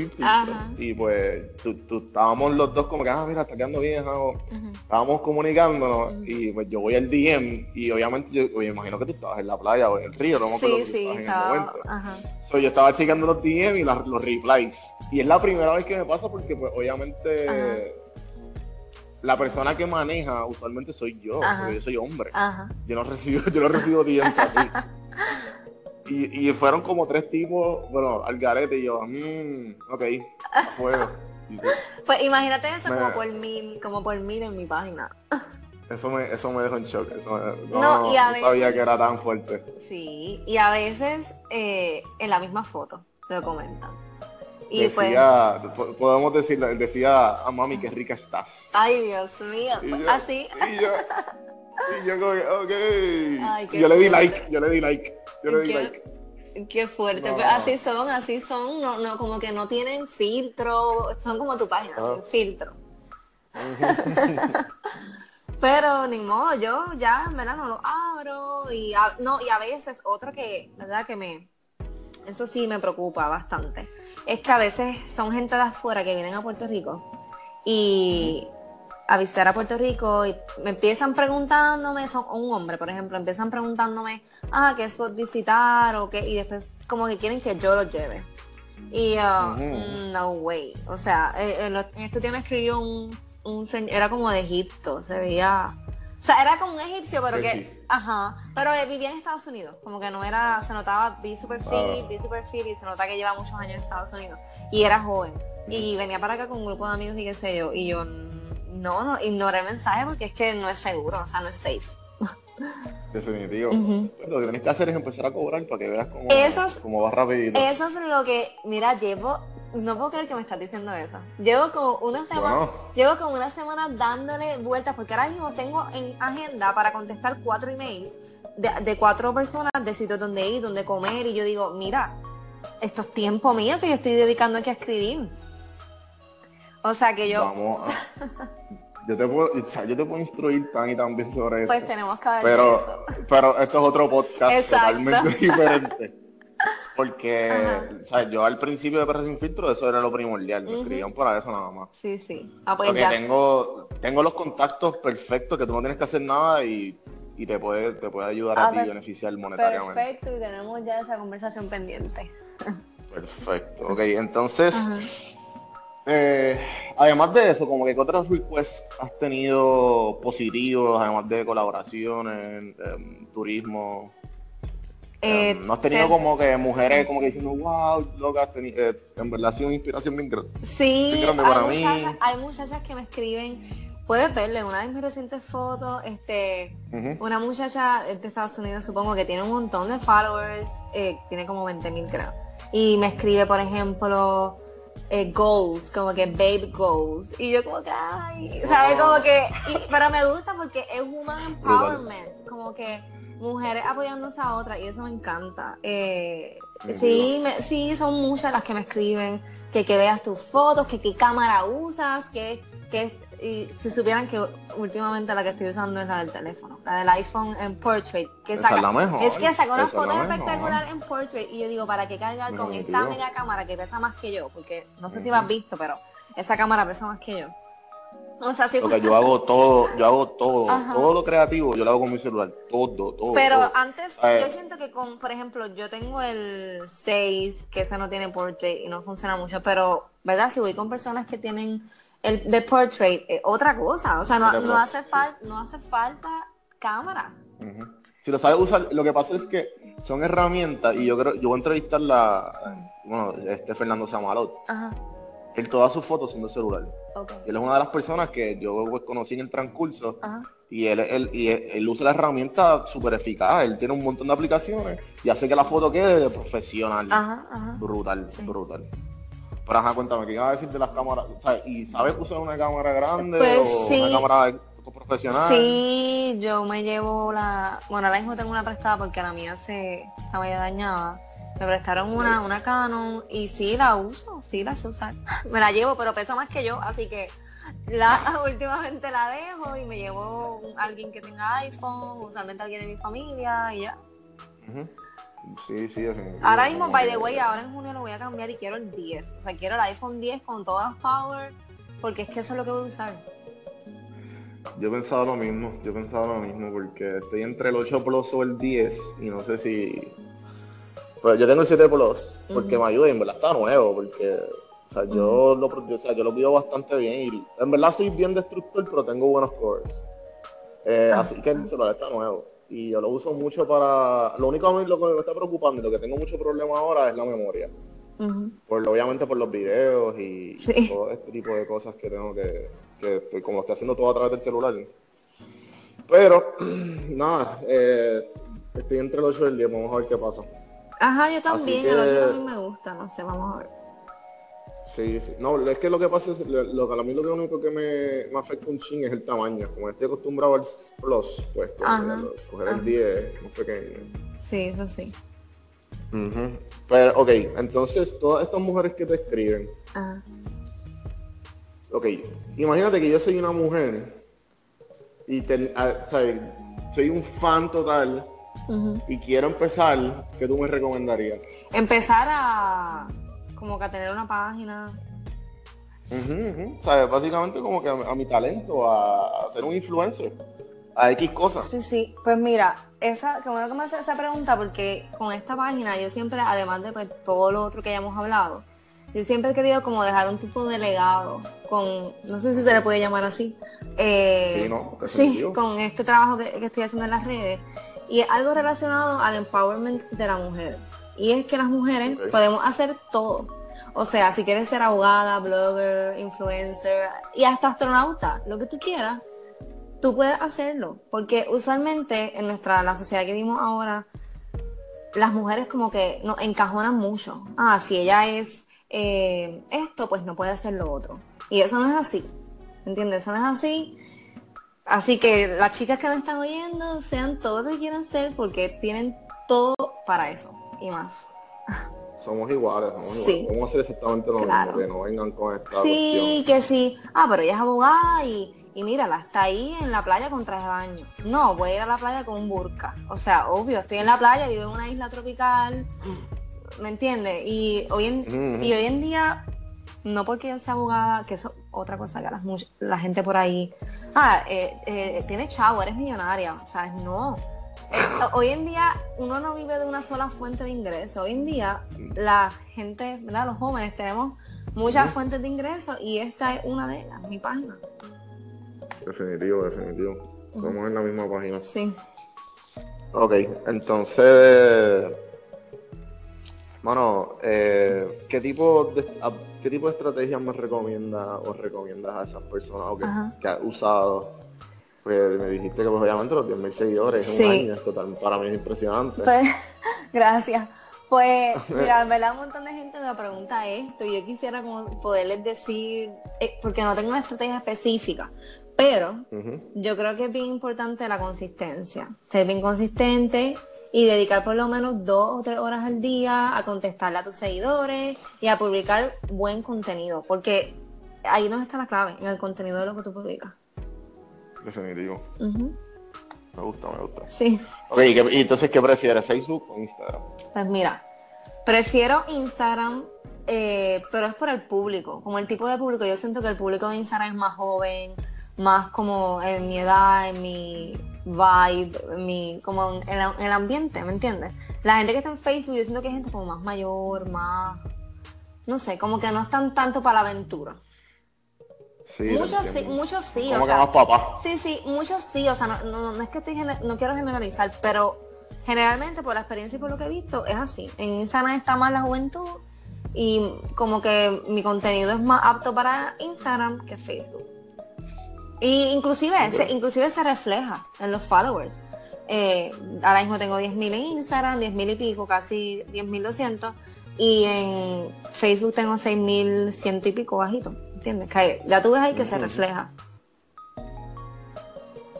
y pues tú, estábamos los dos como que, ah, mira, está quedando bien, estábamos comunicándonos y pues yo voy al DM y obviamente yo, me imagino que tú estabas en la playa o en el río, no me acuerdo sí, sí, estaba, en el momento. yo estaba checando los DM y los replies. Y es la primera vez que me pasa porque pues obviamente la persona que maneja usualmente soy yo, porque yo soy hombre. Yo no recibo, yo no recibo DMs así. Y, y fueron como tres tipos, bueno, al garete y yo, mmm, ok, a fuego. pues imagínate eso como por mil, como por mil en mi página. Eso me, eso me dejó en shock. no, y a veces, sabía que era tan fuerte. Sí, y a veces eh, en la misma foto lo comentan. Y decía, pues, podemos decir, decía a mami qué rica estás. Ay, Dios mío, así. Y yo, y yo como, ok. yo le di like, yo le di like, yo le di like. Qué fuerte, así son, así son, no, no, como que no tienen filtro, son como tu página, sin ah. filtro. Pero ni modo, yo ya en verdad no lo abro y no, y a veces otro que, verdad que me, eso sí me preocupa bastante, es que a veces son gente de afuera que vienen a Puerto Rico y a visitar a Puerto Rico y me empiezan preguntándome, son un hombre, por ejemplo, empiezan preguntándome, ah, ¿qué es por visitar? o qué, y después como que quieren que yo los lleve. Y uh, no way. O sea, eh, en este tiempo me escribió un, un señor, era como de Egipto, se veía. O sea, era como un egipcio, pero que. Ajá. Pero vivía en Estados Unidos. Como que no era. Se notaba, vi super fit, vi super fit, y se nota que lleva muchos años en Estados Unidos. Y era joven. Y venía para acá con un grupo de amigos y qué sé yo. Y yo, no, no, ignoré el mensaje porque es que no es seguro, o sea, no es safe. Definitivo. Lo que tienes que hacer es empezar a cobrar para que veas cómo, cómo va rápido. Eso es lo que, mira, llevo, no puedo creer que me estás diciendo eso. Llevo como una semana, llevo como una semana dándole vueltas porque ahora mismo tengo en agenda para contestar cuatro emails de, de cuatro personas de sitios donde ir, donde comer y yo digo, mira, esto es tiempo mío que yo estoy dedicando aquí a escribir. O sea que yo. Vamos yo, te puedo, yo te puedo instruir tan y tan bien sobre eso. Pues tenemos que hablar pero, eso. Pero esto es otro podcast totalmente diferente. Porque, o sea, yo al principio de Perra Sin Filtro, eso era lo primordial. Me escribían para eso nada más. Sí, sí. Ah, pues Porque tengo, tengo los contactos perfectos que tú no tienes que hacer nada y, y te puede, te puede ayudar a, ah, ti pues, beneficiar monetariamente. Perfecto, y tenemos ya esa conversación pendiente. Perfecto. Ok, entonces. Eh, además de eso, como que ¿qué otros requests has tenido positivos, además de colaboraciones, em, turismo? Eh, ¿No has tenido como que mujeres como que diciendo, wow, loca, eh, en verdad ha sido una inspiración bien grande? Sí, hay, muchachas, hay muchachas que me escriben, puedes verle una de mis recientes fotos, este, una muchacha de Estados Unidos supongo que tiene un montón de followers, eh, tiene como 20 mil creo, y me escribe por ejemplo eh, goals, como que babe goals. Y yo como que, ay, ¿sabes? Como que, pero me gusta porque es woman empowerment, como que mujeres apoyándose a otras y eso me encanta. Eh, sí, sí, son muchas las que me escriben que, que veas tus fotos, que qué cámara usas, que, que y si supieran que últimamente la que estoy usando es la del teléfono, la del iPhone en Portrait. Que saca, es, la mejor, es que sacó una foto espectacular en Portrait y yo digo, ¿para qué cargar con esta mega cámara que pesa más que yo? Porque no sé si lo has visto, pero esa cámara pesa más que yo. O sea. Porque yo hago todo, yo hago todo, todo lo creativo, yo lo hago con mi celular, todo, todo. Pero antes, yo siento que con, por ejemplo, yo tengo el 6, que ese no tiene portrait y no funciona mucho, pero, ¿verdad? Si voy con personas que tienen el de portrait es otra cosa. O sea, no, no hace, falta no hace falta cámara. Si lo sabes usar, lo que pasa es que son herramientas y yo creo, yo voy a entrevistar la, bueno, este Fernando Samalot. Ajá. Él todas sus fotos son de celular. Okay. Él es una de las personas que yo conocí en el transcurso Ajá. y él, él, y él, usa la herramienta súper eficaz. Él tiene un montón de aplicaciones y hace que la foto quede de profesional. Ajá, brutal, brutal. Pero ajá, cuéntame, ¿qué iba a decir de las cámaras? ¿Y sabes usar una cámara grande pues o una cámara profesional? Sí, yo me llevo la... Bueno, ahora mismo tengo una prestada porque la mía se estaba ya dañada. Me prestaron una, una Canon y sí la uso, sí la sé usar. Me la llevo, pero pesa más que yo, así que la últimamente la dejo y me llevo alguien que tenga iPhone, usualmente alguien de mi familia y ya. Sí, sí, Ahora mismo, by the way, ahora en junio lo voy a cambiar y quiero el 10. O sea, quiero el iPhone 10 con todas las power, porque es que eso es lo que voy a usar. Yo he pensado lo mismo, yo he pensado lo mismo, porque estoy entre el 8 Plus o el 10 y no sé si... Pero yo tengo el 7 Plus, porque me ayuda y en verdad está nuevo, porque... O sea, yo, lo, o sea, yo lo pido bastante bien y en verdad soy bien destructor, pero tengo buenos cores. Eh, así que el celular está nuevo. y yo lo uso mucho para... Lo único a mí lo que me está preocupando y lo que tengo mucho problema ahora es la memoria. por, obviamente por los videos y todo este tipo de cosas que tengo que, que como estoy haciendo todo a través del celular. Pero, nada, eh, estoy entre el 8 y el 10, vamos a ver qué pasa. Ajá, yo también, el 8 también me gusta, no sé, vamos a ver. Sí, sí. No, es que lo que pasa es, lo, a mí lo único que me, me, afecta un ching es el tamaño. Como estoy acostumbrado al Plus, pues, coger el 10 más pequeño. Sí, eso sí. Pero, ok, entonces, todas estas mujeres que te escriben. Ajá. Ok, imagínate que yo soy una mujer y soy un fan total y quiero empezar, ¿qué tú me recomendarías? Empezar a como que a tener una página. Básicamente como que a, mi talento, a, ser un influencer, a X cosas. Sí, sí, pues mira, esa, que bueno que me hace esa pregunta porque con esta página yo siempre, además de pues, todo lo otro que hayamos hablado, yo siempre he querido como dejar un tipo de legado con, no sé si se le puede llamar así, eh, sí, con este trabajo que, estoy haciendo en las redes. Y es algo relacionado al empowerment de la mujer. Y es que las mujeres podemos hacer todo. O sea, si quieres ser abogada, blogger, influencer y hasta astronauta, lo que tú quieras, tú puedes hacerlo. Porque usualmente en nuestra la sociedad que vivimos ahora, las mujeres como que nos encajonan mucho. Ah, si ella es eh, esto, pues no puede hacer lo otro. Y eso no es así, ¿entiendes? Eso no es así. Así que las chicas que me están oyendo, sean todo lo que quieran ser porque tienen todo para eso y más. Somos iguales, somos iguales. Vamos a hacer exactamente lo mismo, que no vengan con esta Sí, que sí. Ah, pero ella es abogada y, y mírala, está ahí en la playa con traje de baño. No, voy a ir a la playa con un burka. O sea, obvio, estoy en la playa, vivo en una isla tropical, ¿me entiendes? Y hoy en, y hoy en día, no porque yo sea abogada, que es otra cosa que la, gente por ahí, ah, eh, eh, tienes chavo, eres millonaria, o sea, no. Eh, hoy en día uno no vive de una sola fuente de ingreso. Hoy en día la gente, ¿verdad? Los jóvenes tenemos muchas fuentes de ingreso y esta es una de ellas, mi página. Definitivo, definitivo. Estamos en la misma página. Sí. Ok, entonces Mano, eh, ¿qué, tipo de, ¿qué tipo de estrategias me recomiendas o recomiendas a esas personas o que, que has usado? Porque me dijiste que pues, obviamente los 10.000 seguidores sí. un año es total, para mí es impresionante. Pues, gracias. Pues, mira, en verdad un montón de gente me pregunta esto y yo quisiera como poderles decir, eh, porque no tengo una estrategia específica, pero yo creo que es bien importante la consistencia, ser bien consistente, y dedicar por lo menos dos o tres horas al día a contestarle a tus seguidores y a publicar buen contenido, porque ahí no está la clave, en el contenido de lo que tú publicas. Definitivo. Me gusta, me gusta. Sí. Ok, ¿y entonces qué prefieres, Facebook o Instagram? Pues mira, prefiero Instagram, eh, pero es por el público, como el tipo de público. Yo siento que el público de Instagram es más joven, más como en mi edad, en mi vibe, mi, como en, el ambiente, ¿me entiendes? La gente que está en Facebook, yo siento que es gente como más mayor, más, no sé, como que no están tanto para la aventura. Sí, muchos sí, muchos sí, o sea, sí, sí, muchos sí, o sea, no, no, no es que estoy, no quiero generalizar, pero generalmente por la experiencia y por lo que he visto es así. En Instagram está más la juventud y como que mi contenido es más apto para Instagram que Facebook. Y inclusive, se, inclusive se refleja en los followers. Eh, ahora mismo tengo 10.000 en Instagram, 10.000 y pico, casi 10.200. Y en Facebook tengo 6.100 y pico bajito. ¿Entiendes? Que ya tú ves ahí que se refleja.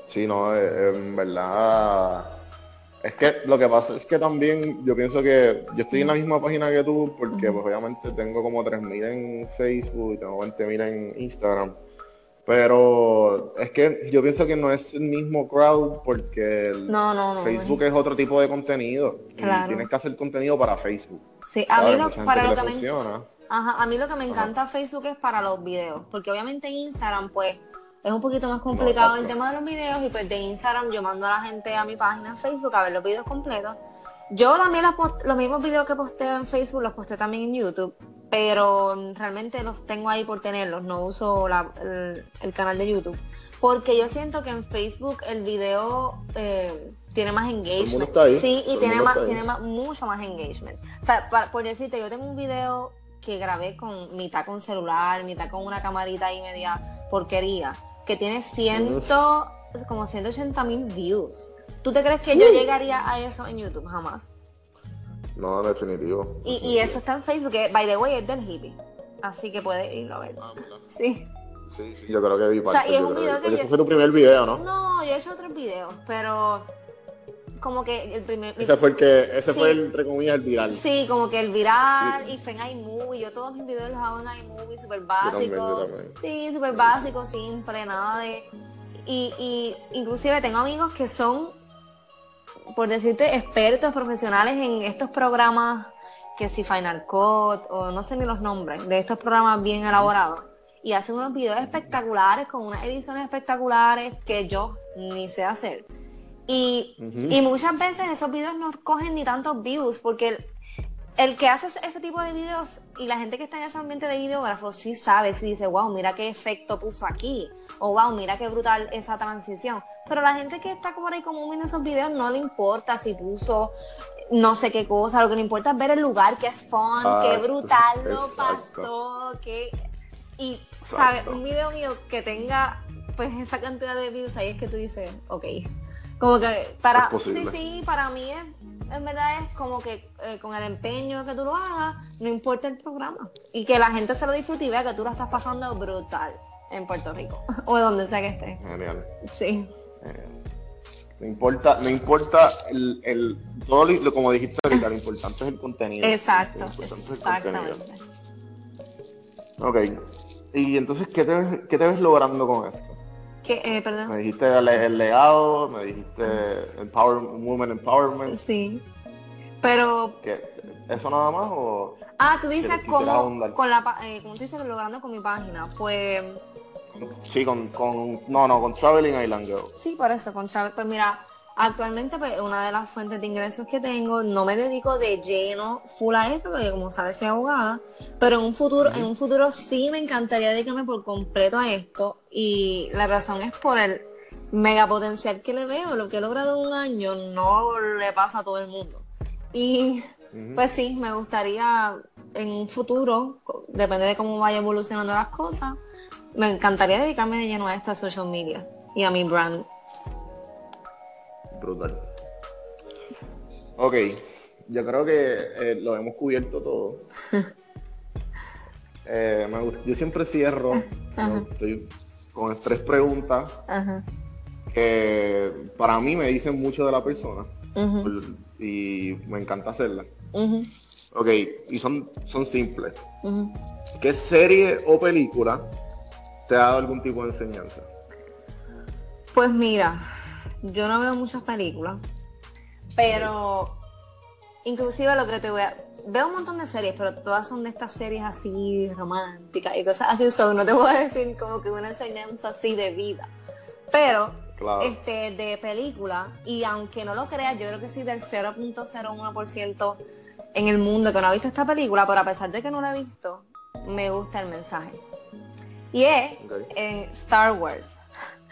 Sí, no, eh, en verdad. Es que lo que pasa es que también yo pienso que yo estoy en la misma página que tú porque pues obviamente tengo como 3.000 en Facebook y tengo 20.000 en Instagram. Pero es que yo pienso que no es el mismo crowd porque Facebook es otro tipo de contenido. Claro. Y tienes que hacer contenido para Facebook. Sí, a mí, lo, para lo que me, ajá, a mí lo que me encanta Facebook es para los videos. Porque obviamente en Instagram, pues, es un poquito más complicado el tema de los videos. Y pues de Instagram yo mando a la gente a mi página en Facebook a ver los videos completos. Yo también los, mismos videos que posteo en Facebook los posté también en YouTube pero realmente los tengo ahí por tenerlos, no uso el, canal de YouTube. Porque yo siento que en Facebook el video, eh, tiene más engagement. Está ahí. Sí, y tiene más, tiene más, mucho más engagement. O sea, por decirte, yo tengo un video que grabé con mitad con celular, mitad con una camarita y media porquería, que tiene ciento, como 180 mil views. ¿Tú te crees que yo llegaría a eso en YouTube? Jamás. No, definitivo. Y, y eso está en Facebook, que by the way es del hippie. Así que puedes irlo a ver. Ah, sí. Sí, sí, yo creo que vi parte. O sea, y es un video que, Ese fue tu primer video, ¿no? No, yo he hecho otros videos, pero como que el primer... Ese fue el que, ese fue el, entre comillas, el viral. Sí, como que el viral y fue en iMovie. Yo todos mis videos los hago en iMovie, súper básico. Sí, súper básico, simple, nada de... Y, y inclusive tengo amigos que son, por decirte, expertos profesionales en estos programas, que si Final Cut o no sé ni los nombres, de estos programas bien elaborados. Y hacen unos videos espectaculares con unas ediciones espectaculares que yo ni sé hacer. Y, muchas veces esos videos no cogen ni tantos views porque el, que hace ese tipo de videos y la gente que está en ese ambiente de videógrafos sí sabe, sí dice, wow, mira qué efecto puso aquí, o wow, mira qué brutal esa transición. Pero la gente que está por ahí como viendo esos videos no le importa si puso no sé qué cosa, lo que le importa es ver el lugar, qué fun, qué brutal lo pasó, qué... Y, ¿sabes? Un video mío que tenga pues esa cantidad de views ahí es que tú dices, ok, como que para, sí, sí, para mí es, en verdad es como que eh, con el empeño que tú lo hagas, no importa el programa. Y que la gente se lo disfrute y vea que tú lo estás pasando brutal en Puerto Rico o donde sea que estés. Genial. Sí. Eh, no importa, no importa el, el todo lo, como dijiste ahorita, lo importante es el contenido. Exacto. Exactamente. Ok. Y entonces, ¿qué te, ¿qué te ves logrando con esto? Eh, perdón. Me dijiste el, legado, me dijiste empower, Women Empowerment. Sí. Pero. ¿Eso nada más o.? Ah, tú dices cómo, con la, eh, como tú dices logrando con mi página. Pues. Sí, con, con. No, no, con Traveling Island Girl. Sí, por eso, con Traveling. Pues mira, Actualmente, pues, una de las fuentes de ingresos que tengo, no me dedico de lleno full a esto, porque como sabes, soy abogada, pero en un futuro, en un futuro sí me encantaría dedicarme por completo a esto, y la razón es por el mega potencial que le veo, lo que he logrado en un año no le pasa a todo el mundo. Y pues sí, me gustaría en un futuro, depende de cómo vaya evolucionando las cosas, me encantaría dedicarme de lleno a esta social media y a mi brand brutal. Ok, yo creo que eh, lo hemos cubierto todo. Eh, yo siempre cierro con tres preguntas que para mí me dicen mucho de la persona y me encanta hacerlas. Ok, y son, son simples. ¿Qué serie o película te ha dado algún tipo de enseñanza? Pues mira, yo no veo muchas películas, pero inclusive lo que te voy a... Veo un montón de series, pero todas son de estas series así románticas y cosas así, son no te voy a decir como que una enseñanza así de vida. Pero este de película, y aunque no lo creas, yo creo que sí del 0.01% en el mundo que no ha visto esta película, pero a pesar de que no la he visto, me gusta el mensaje. Y es en Star Wars.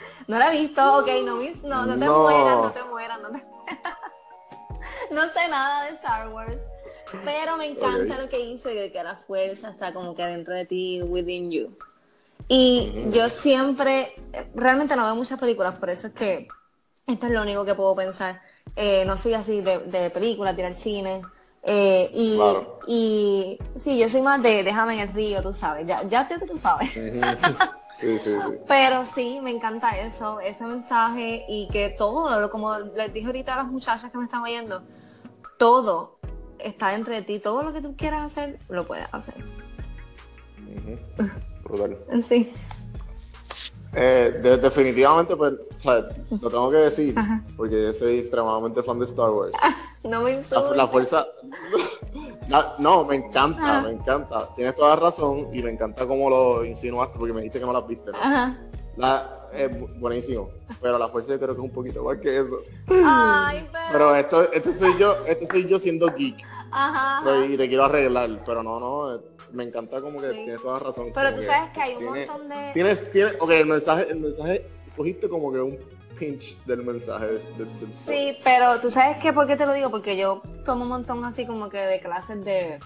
No la he visto, ok, no, no, no te mueras, no te mueras, no te No sé nada de Star Wars, pero me encanta lo que dice, que la fuerza está como que dentro de ti, within you. Y yo siempre, realmente no veo muchas películas, por eso es que esto es lo único que puedo pensar. Eh, no soy así de, de películas, tirar cine. Eh, y, y sí, yo soy más de déjame en el río, tú sabes, ya, ya te, tú sabes. Pero sí, me encanta eso, ese mensaje y que todo, como les dije ahorita a las muchachas que me están oyendo, todo está dentro de ti, todo lo que tú quieras hacer, lo puedes hacer. Sí. Eh, definitivamente, pues, lo tengo que decir, porque yo soy extremadamente fan de Star Wars. no me insultes. La, fuerza. no, me encanta, me encanta. Tienes toda razón y me encanta cómo lo insinuaste, porque me dijiste que no las viste. La, es buenísimo, pero la fuerza yo creo que es un poquito igual que eso. Ay, pero... esto, esto soy yo, esto soy yo siendo geek. Ajá. y te quiero arreglar, pero no, no, me encanta como que tienes toda razón. Pero tú sabes que hay un montón de... Tienes, tienes, ok, el mensaje, el mensaje, cogiste como que un pinch del mensaje. sí, pero tú sabes qué, por qué te lo digo, porque yo tomo un montón así como que de clases de,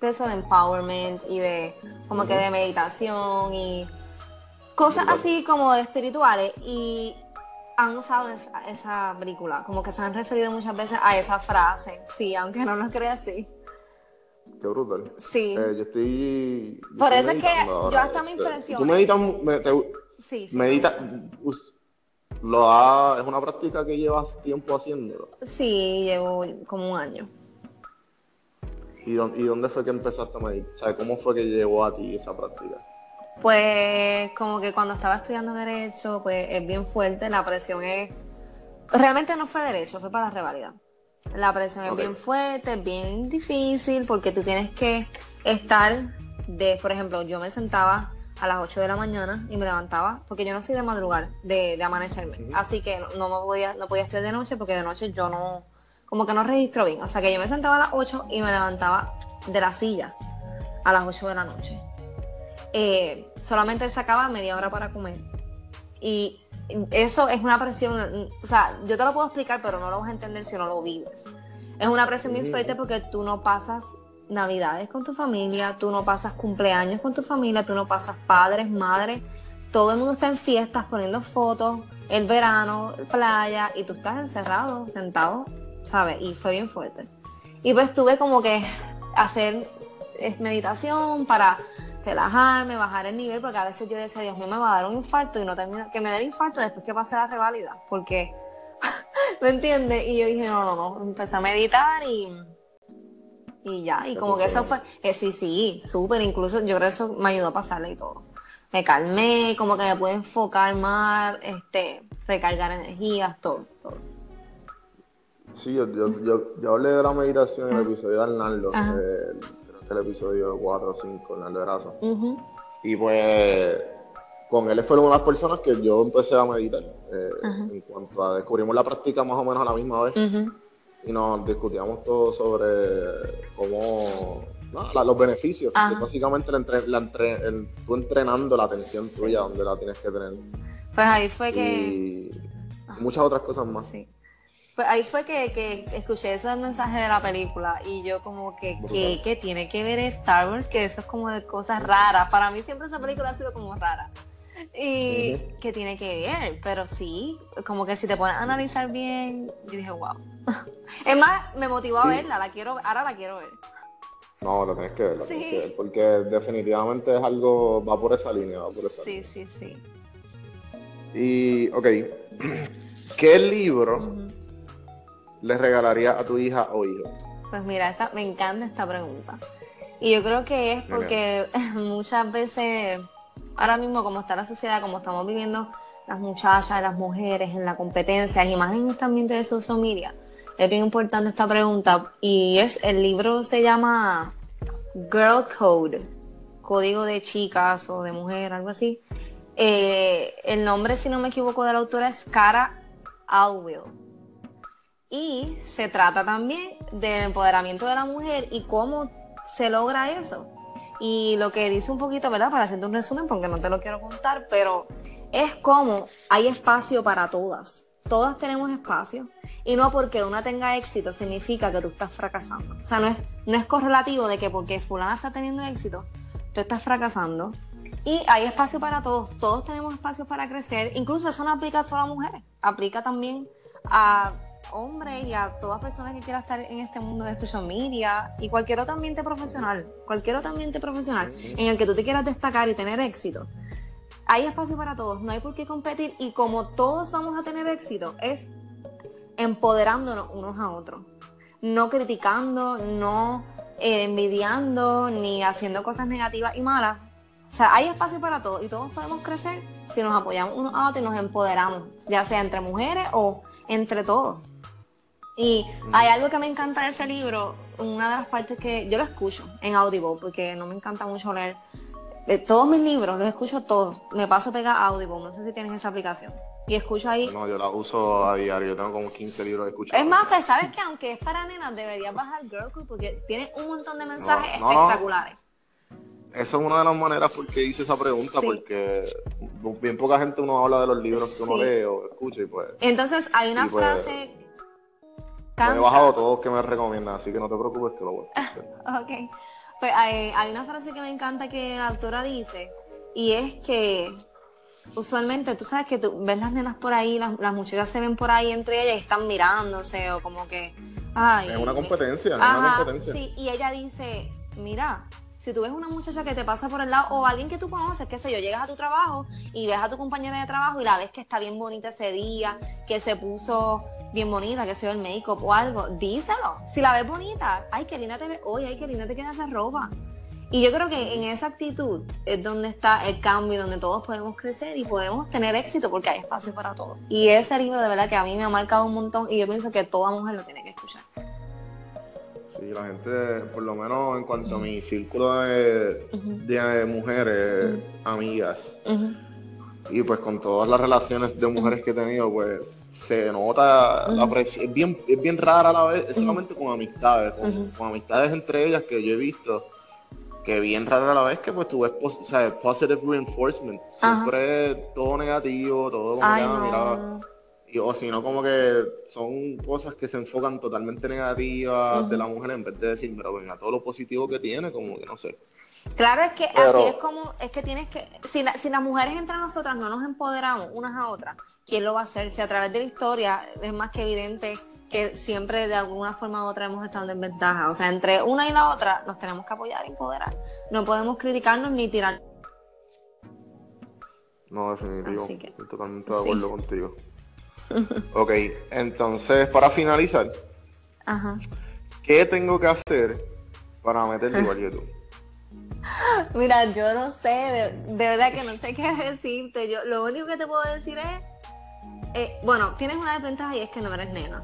de eso de empowerment y de como que de meditación y cosas así como de espirituales y han usado esa, película, como que se han referido muchas veces a esa frase, sí, aunque no lo crea así. Qué brutal. Sí. Eh, yo estoy. Por eso es que yo hasta me impresiono. ¿Tú meditas? sí, sí. Medita, lo ha, ¿Es una práctica que llevas tiempo haciéndolo? Sí, llevo como un año. ¿Y dónde, ¿Y dónde fue que empezaste a meditar? O sea, ¿cómo fue que llevó a ti esa práctica? Pues como que cuando estaba estudiando Derecho, pues es bien fuerte, la presión es... Realmente no fue Derecho, fue para la revalida. La presión es bien fuerte, es bien difícil, porque tú tienes que estar de, por ejemplo, yo me sentaba a las 8 de la mañana y me levantaba, porque yo no soy de madrugar, de, de amanecerme. Así que no, me podía, no podía estudiar de noche, porque de noche yo no, como que no registro bien. O sea que yo me sentaba a las 8 y me levantaba de la silla a las 8 de la noche. Eh, solamente sacaba media hora para comer. Y eso es una presión, o sea, yo te lo puedo explicar, pero no lo vas a entender si no lo vives. Es una presión muy fuerte porque tú no pasas navidades con tu familia, tú no pasas cumpleaños con tu familia, tú no pasas padres, madres, todo el mundo está en fiestas poniendo fotos, el verano, playa, y tú estás encerrado, sentado, ¿sabes? Y fue bien fuerte. Y pues tuve como que hacer meditación para relajarme, bajar el nivel, porque a veces yo decía, Dios mío, me va a dar un infarto y no termina, que me dé el infarto después que pase la reválida, porque, ¿me entiendes? Y yo dije, no, no, no, empecé a meditar y, y ya, y como que eso fue, eh, sí, sí, súper, incluso yo creo que eso me ayudó a pasarle y todo. Me calmé, como que me pude enfocar más, este, recargar energías, todo, todo. Sí, yo, yo, yo, hablé de la meditación en el episodio de Arnaldo, el episodio 4 o 5, en el Y pues con él fue una de las personas que yo empecé a meditar. Eh, en cuanto a descubrimos la práctica más o menos a la misma vez. Y nos discutíamos todo sobre cómo los beneficios. básicamente la tú entrenando la atención tuya donde la tienes que tener. Pues ahí fue que. Y muchas otras cosas más. Sí. Pues ahí fue que, que, escuché ese mensaje de la película y yo como que, ¿qué, tiene que ver Star Wars? Que eso es como de cosas raras. Para mí siempre esa película ha sido como rara. Y que tiene que ver, pero sí, como que si te pones a analizar bien, yo dije, wow. es más, me motivó a verla, la quiero, ahora la quiero ver. No, la tienes que ver, sí. porque definitivamente es algo, va por esa línea, va por esa Sí, sí, sí. Y, ok, ¿qué libro le regalaría a tu hija o hijo? Pues mira, esta, me encanta esta pregunta. Y yo creo que es porque muchas veces, ahora mismo como está la sociedad, como estamos viviendo las muchachas, las mujeres en la competencia y más en este ambiente de social media, es bien importante esta pregunta. Y es, el libro se llama Girl Code, código de chicas o de mujer, algo así. Eh, el nombre, si no me equivoco, de la autora es Cara Alwill. Y se trata también del empoderamiento de la mujer y cómo se logra eso. Y lo que dice un poquito, ¿verdad? Para hacerte un resumen, porque no te lo quiero contar, pero es como hay espacio para todas. Todas tenemos espacio. Y no porque una tenga éxito significa que tú estás fracasando. O sea, no es, no es correlativo de que porque fulana está teniendo éxito, tú estás fracasando. Y hay espacio para todos. Todos tenemos espacio para crecer. Incluso eso no aplica solo a mujeres. Aplica también a hombres y a todas personas que quieran estar en este mundo de social media y cualquier otro ambiente profesional, cualquier otro ambiente profesional en el que tú te quieras destacar y tener éxito, hay espacio para todos, no hay por qué competir y como todos vamos a tener éxito es empoderándonos unos a otros, no criticando, no eh, envidiando ni haciendo cosas negativas y malas. O sea, hay espacio para todos y todos podemos crecer si nos apoyamos unos a otros y nos empoderamos, ya sea entre mujeres o entre todos. Y hay algo que me encanta de ese libro, una de las partes que yo lo escucho en Audible, porque no me encanta mucho leer. Eh, todos mis libros los escucho todos. Me paso pega Audible, no sé si tienes esa aplicación. Y escucho ahí. No, yo la uso a diario, yo tengo como 15 libros de escuchar. Es más, pues sabes que aunque es para nenas, deberías bajar Girl porque tiene un montón de mensajes espectaculares. Esa es una de las maneras por qué hice esa pregunta, porque bien poca gente uno habla de los libros que uno lee o escucha y pues... Entonces hay una pues, frase... he bajado todos que me recomiendan, así que no te preocupes que lo voy a hacer. ok. Pues hay, hay una frase que me encanta que la autora dice, y es que usualmente tú sabes que tú ves las nenas por ahí, las, las muchachas se ven por ahí entre ellas y están mirándose o como que... Ay, es una competencia, es una competencia. Sí, y ella dice, mira, si tú ves una muchacha que te pasa por el lado o alguien que tú conoces, qué sé yo, llegas a tu trabajo y ves a tu compañera de trabajo y la ves que está bien bonita ese día, que se puso bien bonita, que se ve el make-up o algo, díselo. Si la ves bonita, ay, qué linda te ve hoy, ay, qué linda te queda esa ropa. Y yo creo que en esa actitud es donde está el cambio, donde todos podemos crecer y podemos tener éxito porque hay espacio para todos. Y ese libro de verdad que a mí me ha marcado un montón y yo pienso que toda mujer lo tiene que escuchar. Sí, la gente, por lo menos en cuanto a mi círculo de, mujeres, amigas, y pues con todas las relaciones de mujeres que he tenido, pues se nota la presión, es bien, es bien rara a la vez, solamente con amistades, con amistades entre ellas que yo he visto que bien raro a la vez que pues tú ves o sea, positive reinforcement. Siempre todo negativo, todo como que, y, o si no, como que son cosas que se enfocan totalmente negativas de la mujer en vez de decir, pero venga, todo lo positivo que tiene, como que no sé. Claro, es que así es como, es que tienes que, si, si las mujeres entre nosotras no nos empoderamos unas a otras, ¿quién lo va a hacer? Si a través de la historia es más que evidente que siempre de alguna forma u otra hemos estado en desventaja. O sea, entre una y la otra nos tenemos que apoyar y empoderar. No podemos criticarnos ni tirar. No, definitivo. Estoy totalmente de acuerdo contigo. Ok, entonces para finalizar, Ajá. ¿qué tengo que hacer para meterme igual YouTube? Mira, yo no sé, de, de, verdad que no sé qué decirte. Yo lo único que te puedo decir es, eh, bueno, tienes una desventaja y es que no eres nena.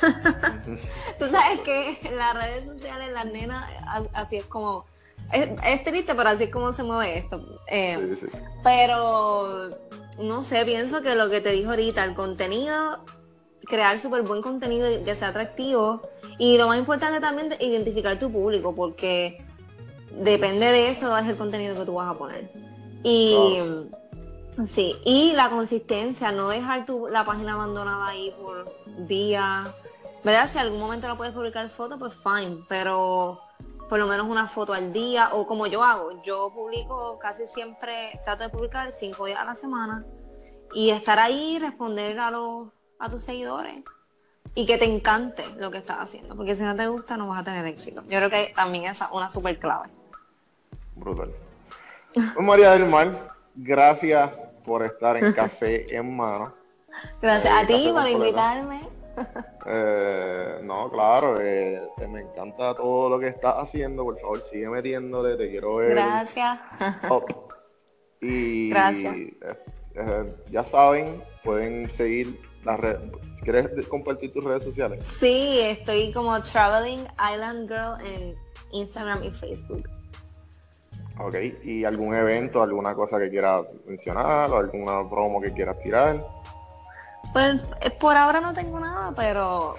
Tú sabes que en las redes sociales las nenas, así es como, es, triste, pero así es como se mueve esto. Eh, pero, no sé, pienso que lo que te dijo ahorita, el contenido, crear súper buen contenido que sea atractivo. Y lo más importante también identificar tu público, porque depende de eso es el contenido que tú vas a poner. Y... Sí, y la consistencia, no dejar tu, la página abandonada ahí por días. ¿Verdad? Si algún momento no puedes publicar fotos, pues fine, pero por lo menos una foto al día, o como yo hago, yo publico casi siempre, trato de publicar cinco días a la semana y estar ahí, responder a los a tus seguidores y que te encante lo que estás haciendo, porque si no te gusta no vas a tener éxito. Yo creo que también es una super clave. Brutal. Pues María del Mar, gracias por estar en Café en Mano. Gracias a ti por invitarme. Eh, no, claro, eh, me encanta todo lo que estás haciendo. Por favor, sigue metiéndole, te quiero ver. Gracias. Y Gracias. Eh, ya saben, pueden seguir las redes. ¿Quieres compartir tus redes sociales? Sí, estoy como Traveling Island Girl en Instagram y Facebook. Ok, ¿y algún evento, alguna cosa que quieras mencionar o alguna promo que quieras tirar? Pues eh, por ahora no tengo nada, pero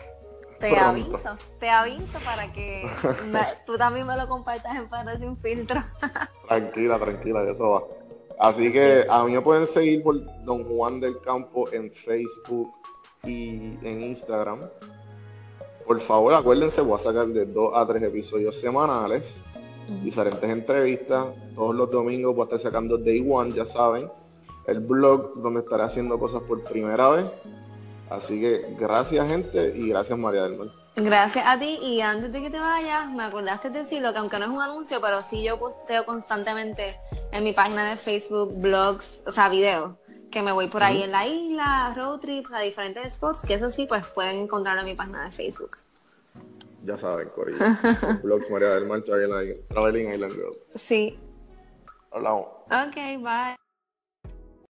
te aviso, te aviso para que tú también me lo compartas en Padre Sin Filtro. tranquila, tranquila, eso va. Así que a mí me pueden seguir por Don Juan del Campo en Facebook y en Instagram. Por favor, acuérdense, voy a sacar de dos a tres episodios semanales diferentes entrevistas. Todos los domingos voy a estar sacando Day One, ya saben, el blog donde estaré haciendo cosas por primera vez. Así que gracias gente y gracias María del Mar. Gracias a ti y antes de que te vayas, me acordaste de decirlo, que aunque no es un anuncio, pero sí yo posteo constantemente en mi página de Facebook, blogs, o sea, videos, que me voy por ahí en la isla, road trips, a diferentes spots, que eso sí, pues pueden encontrarlo en mi página de Facebook. Ya saben, Corillo. Blogs María del Mar, Traveling Island Girl. Sí. Hablamos. Ok, bye.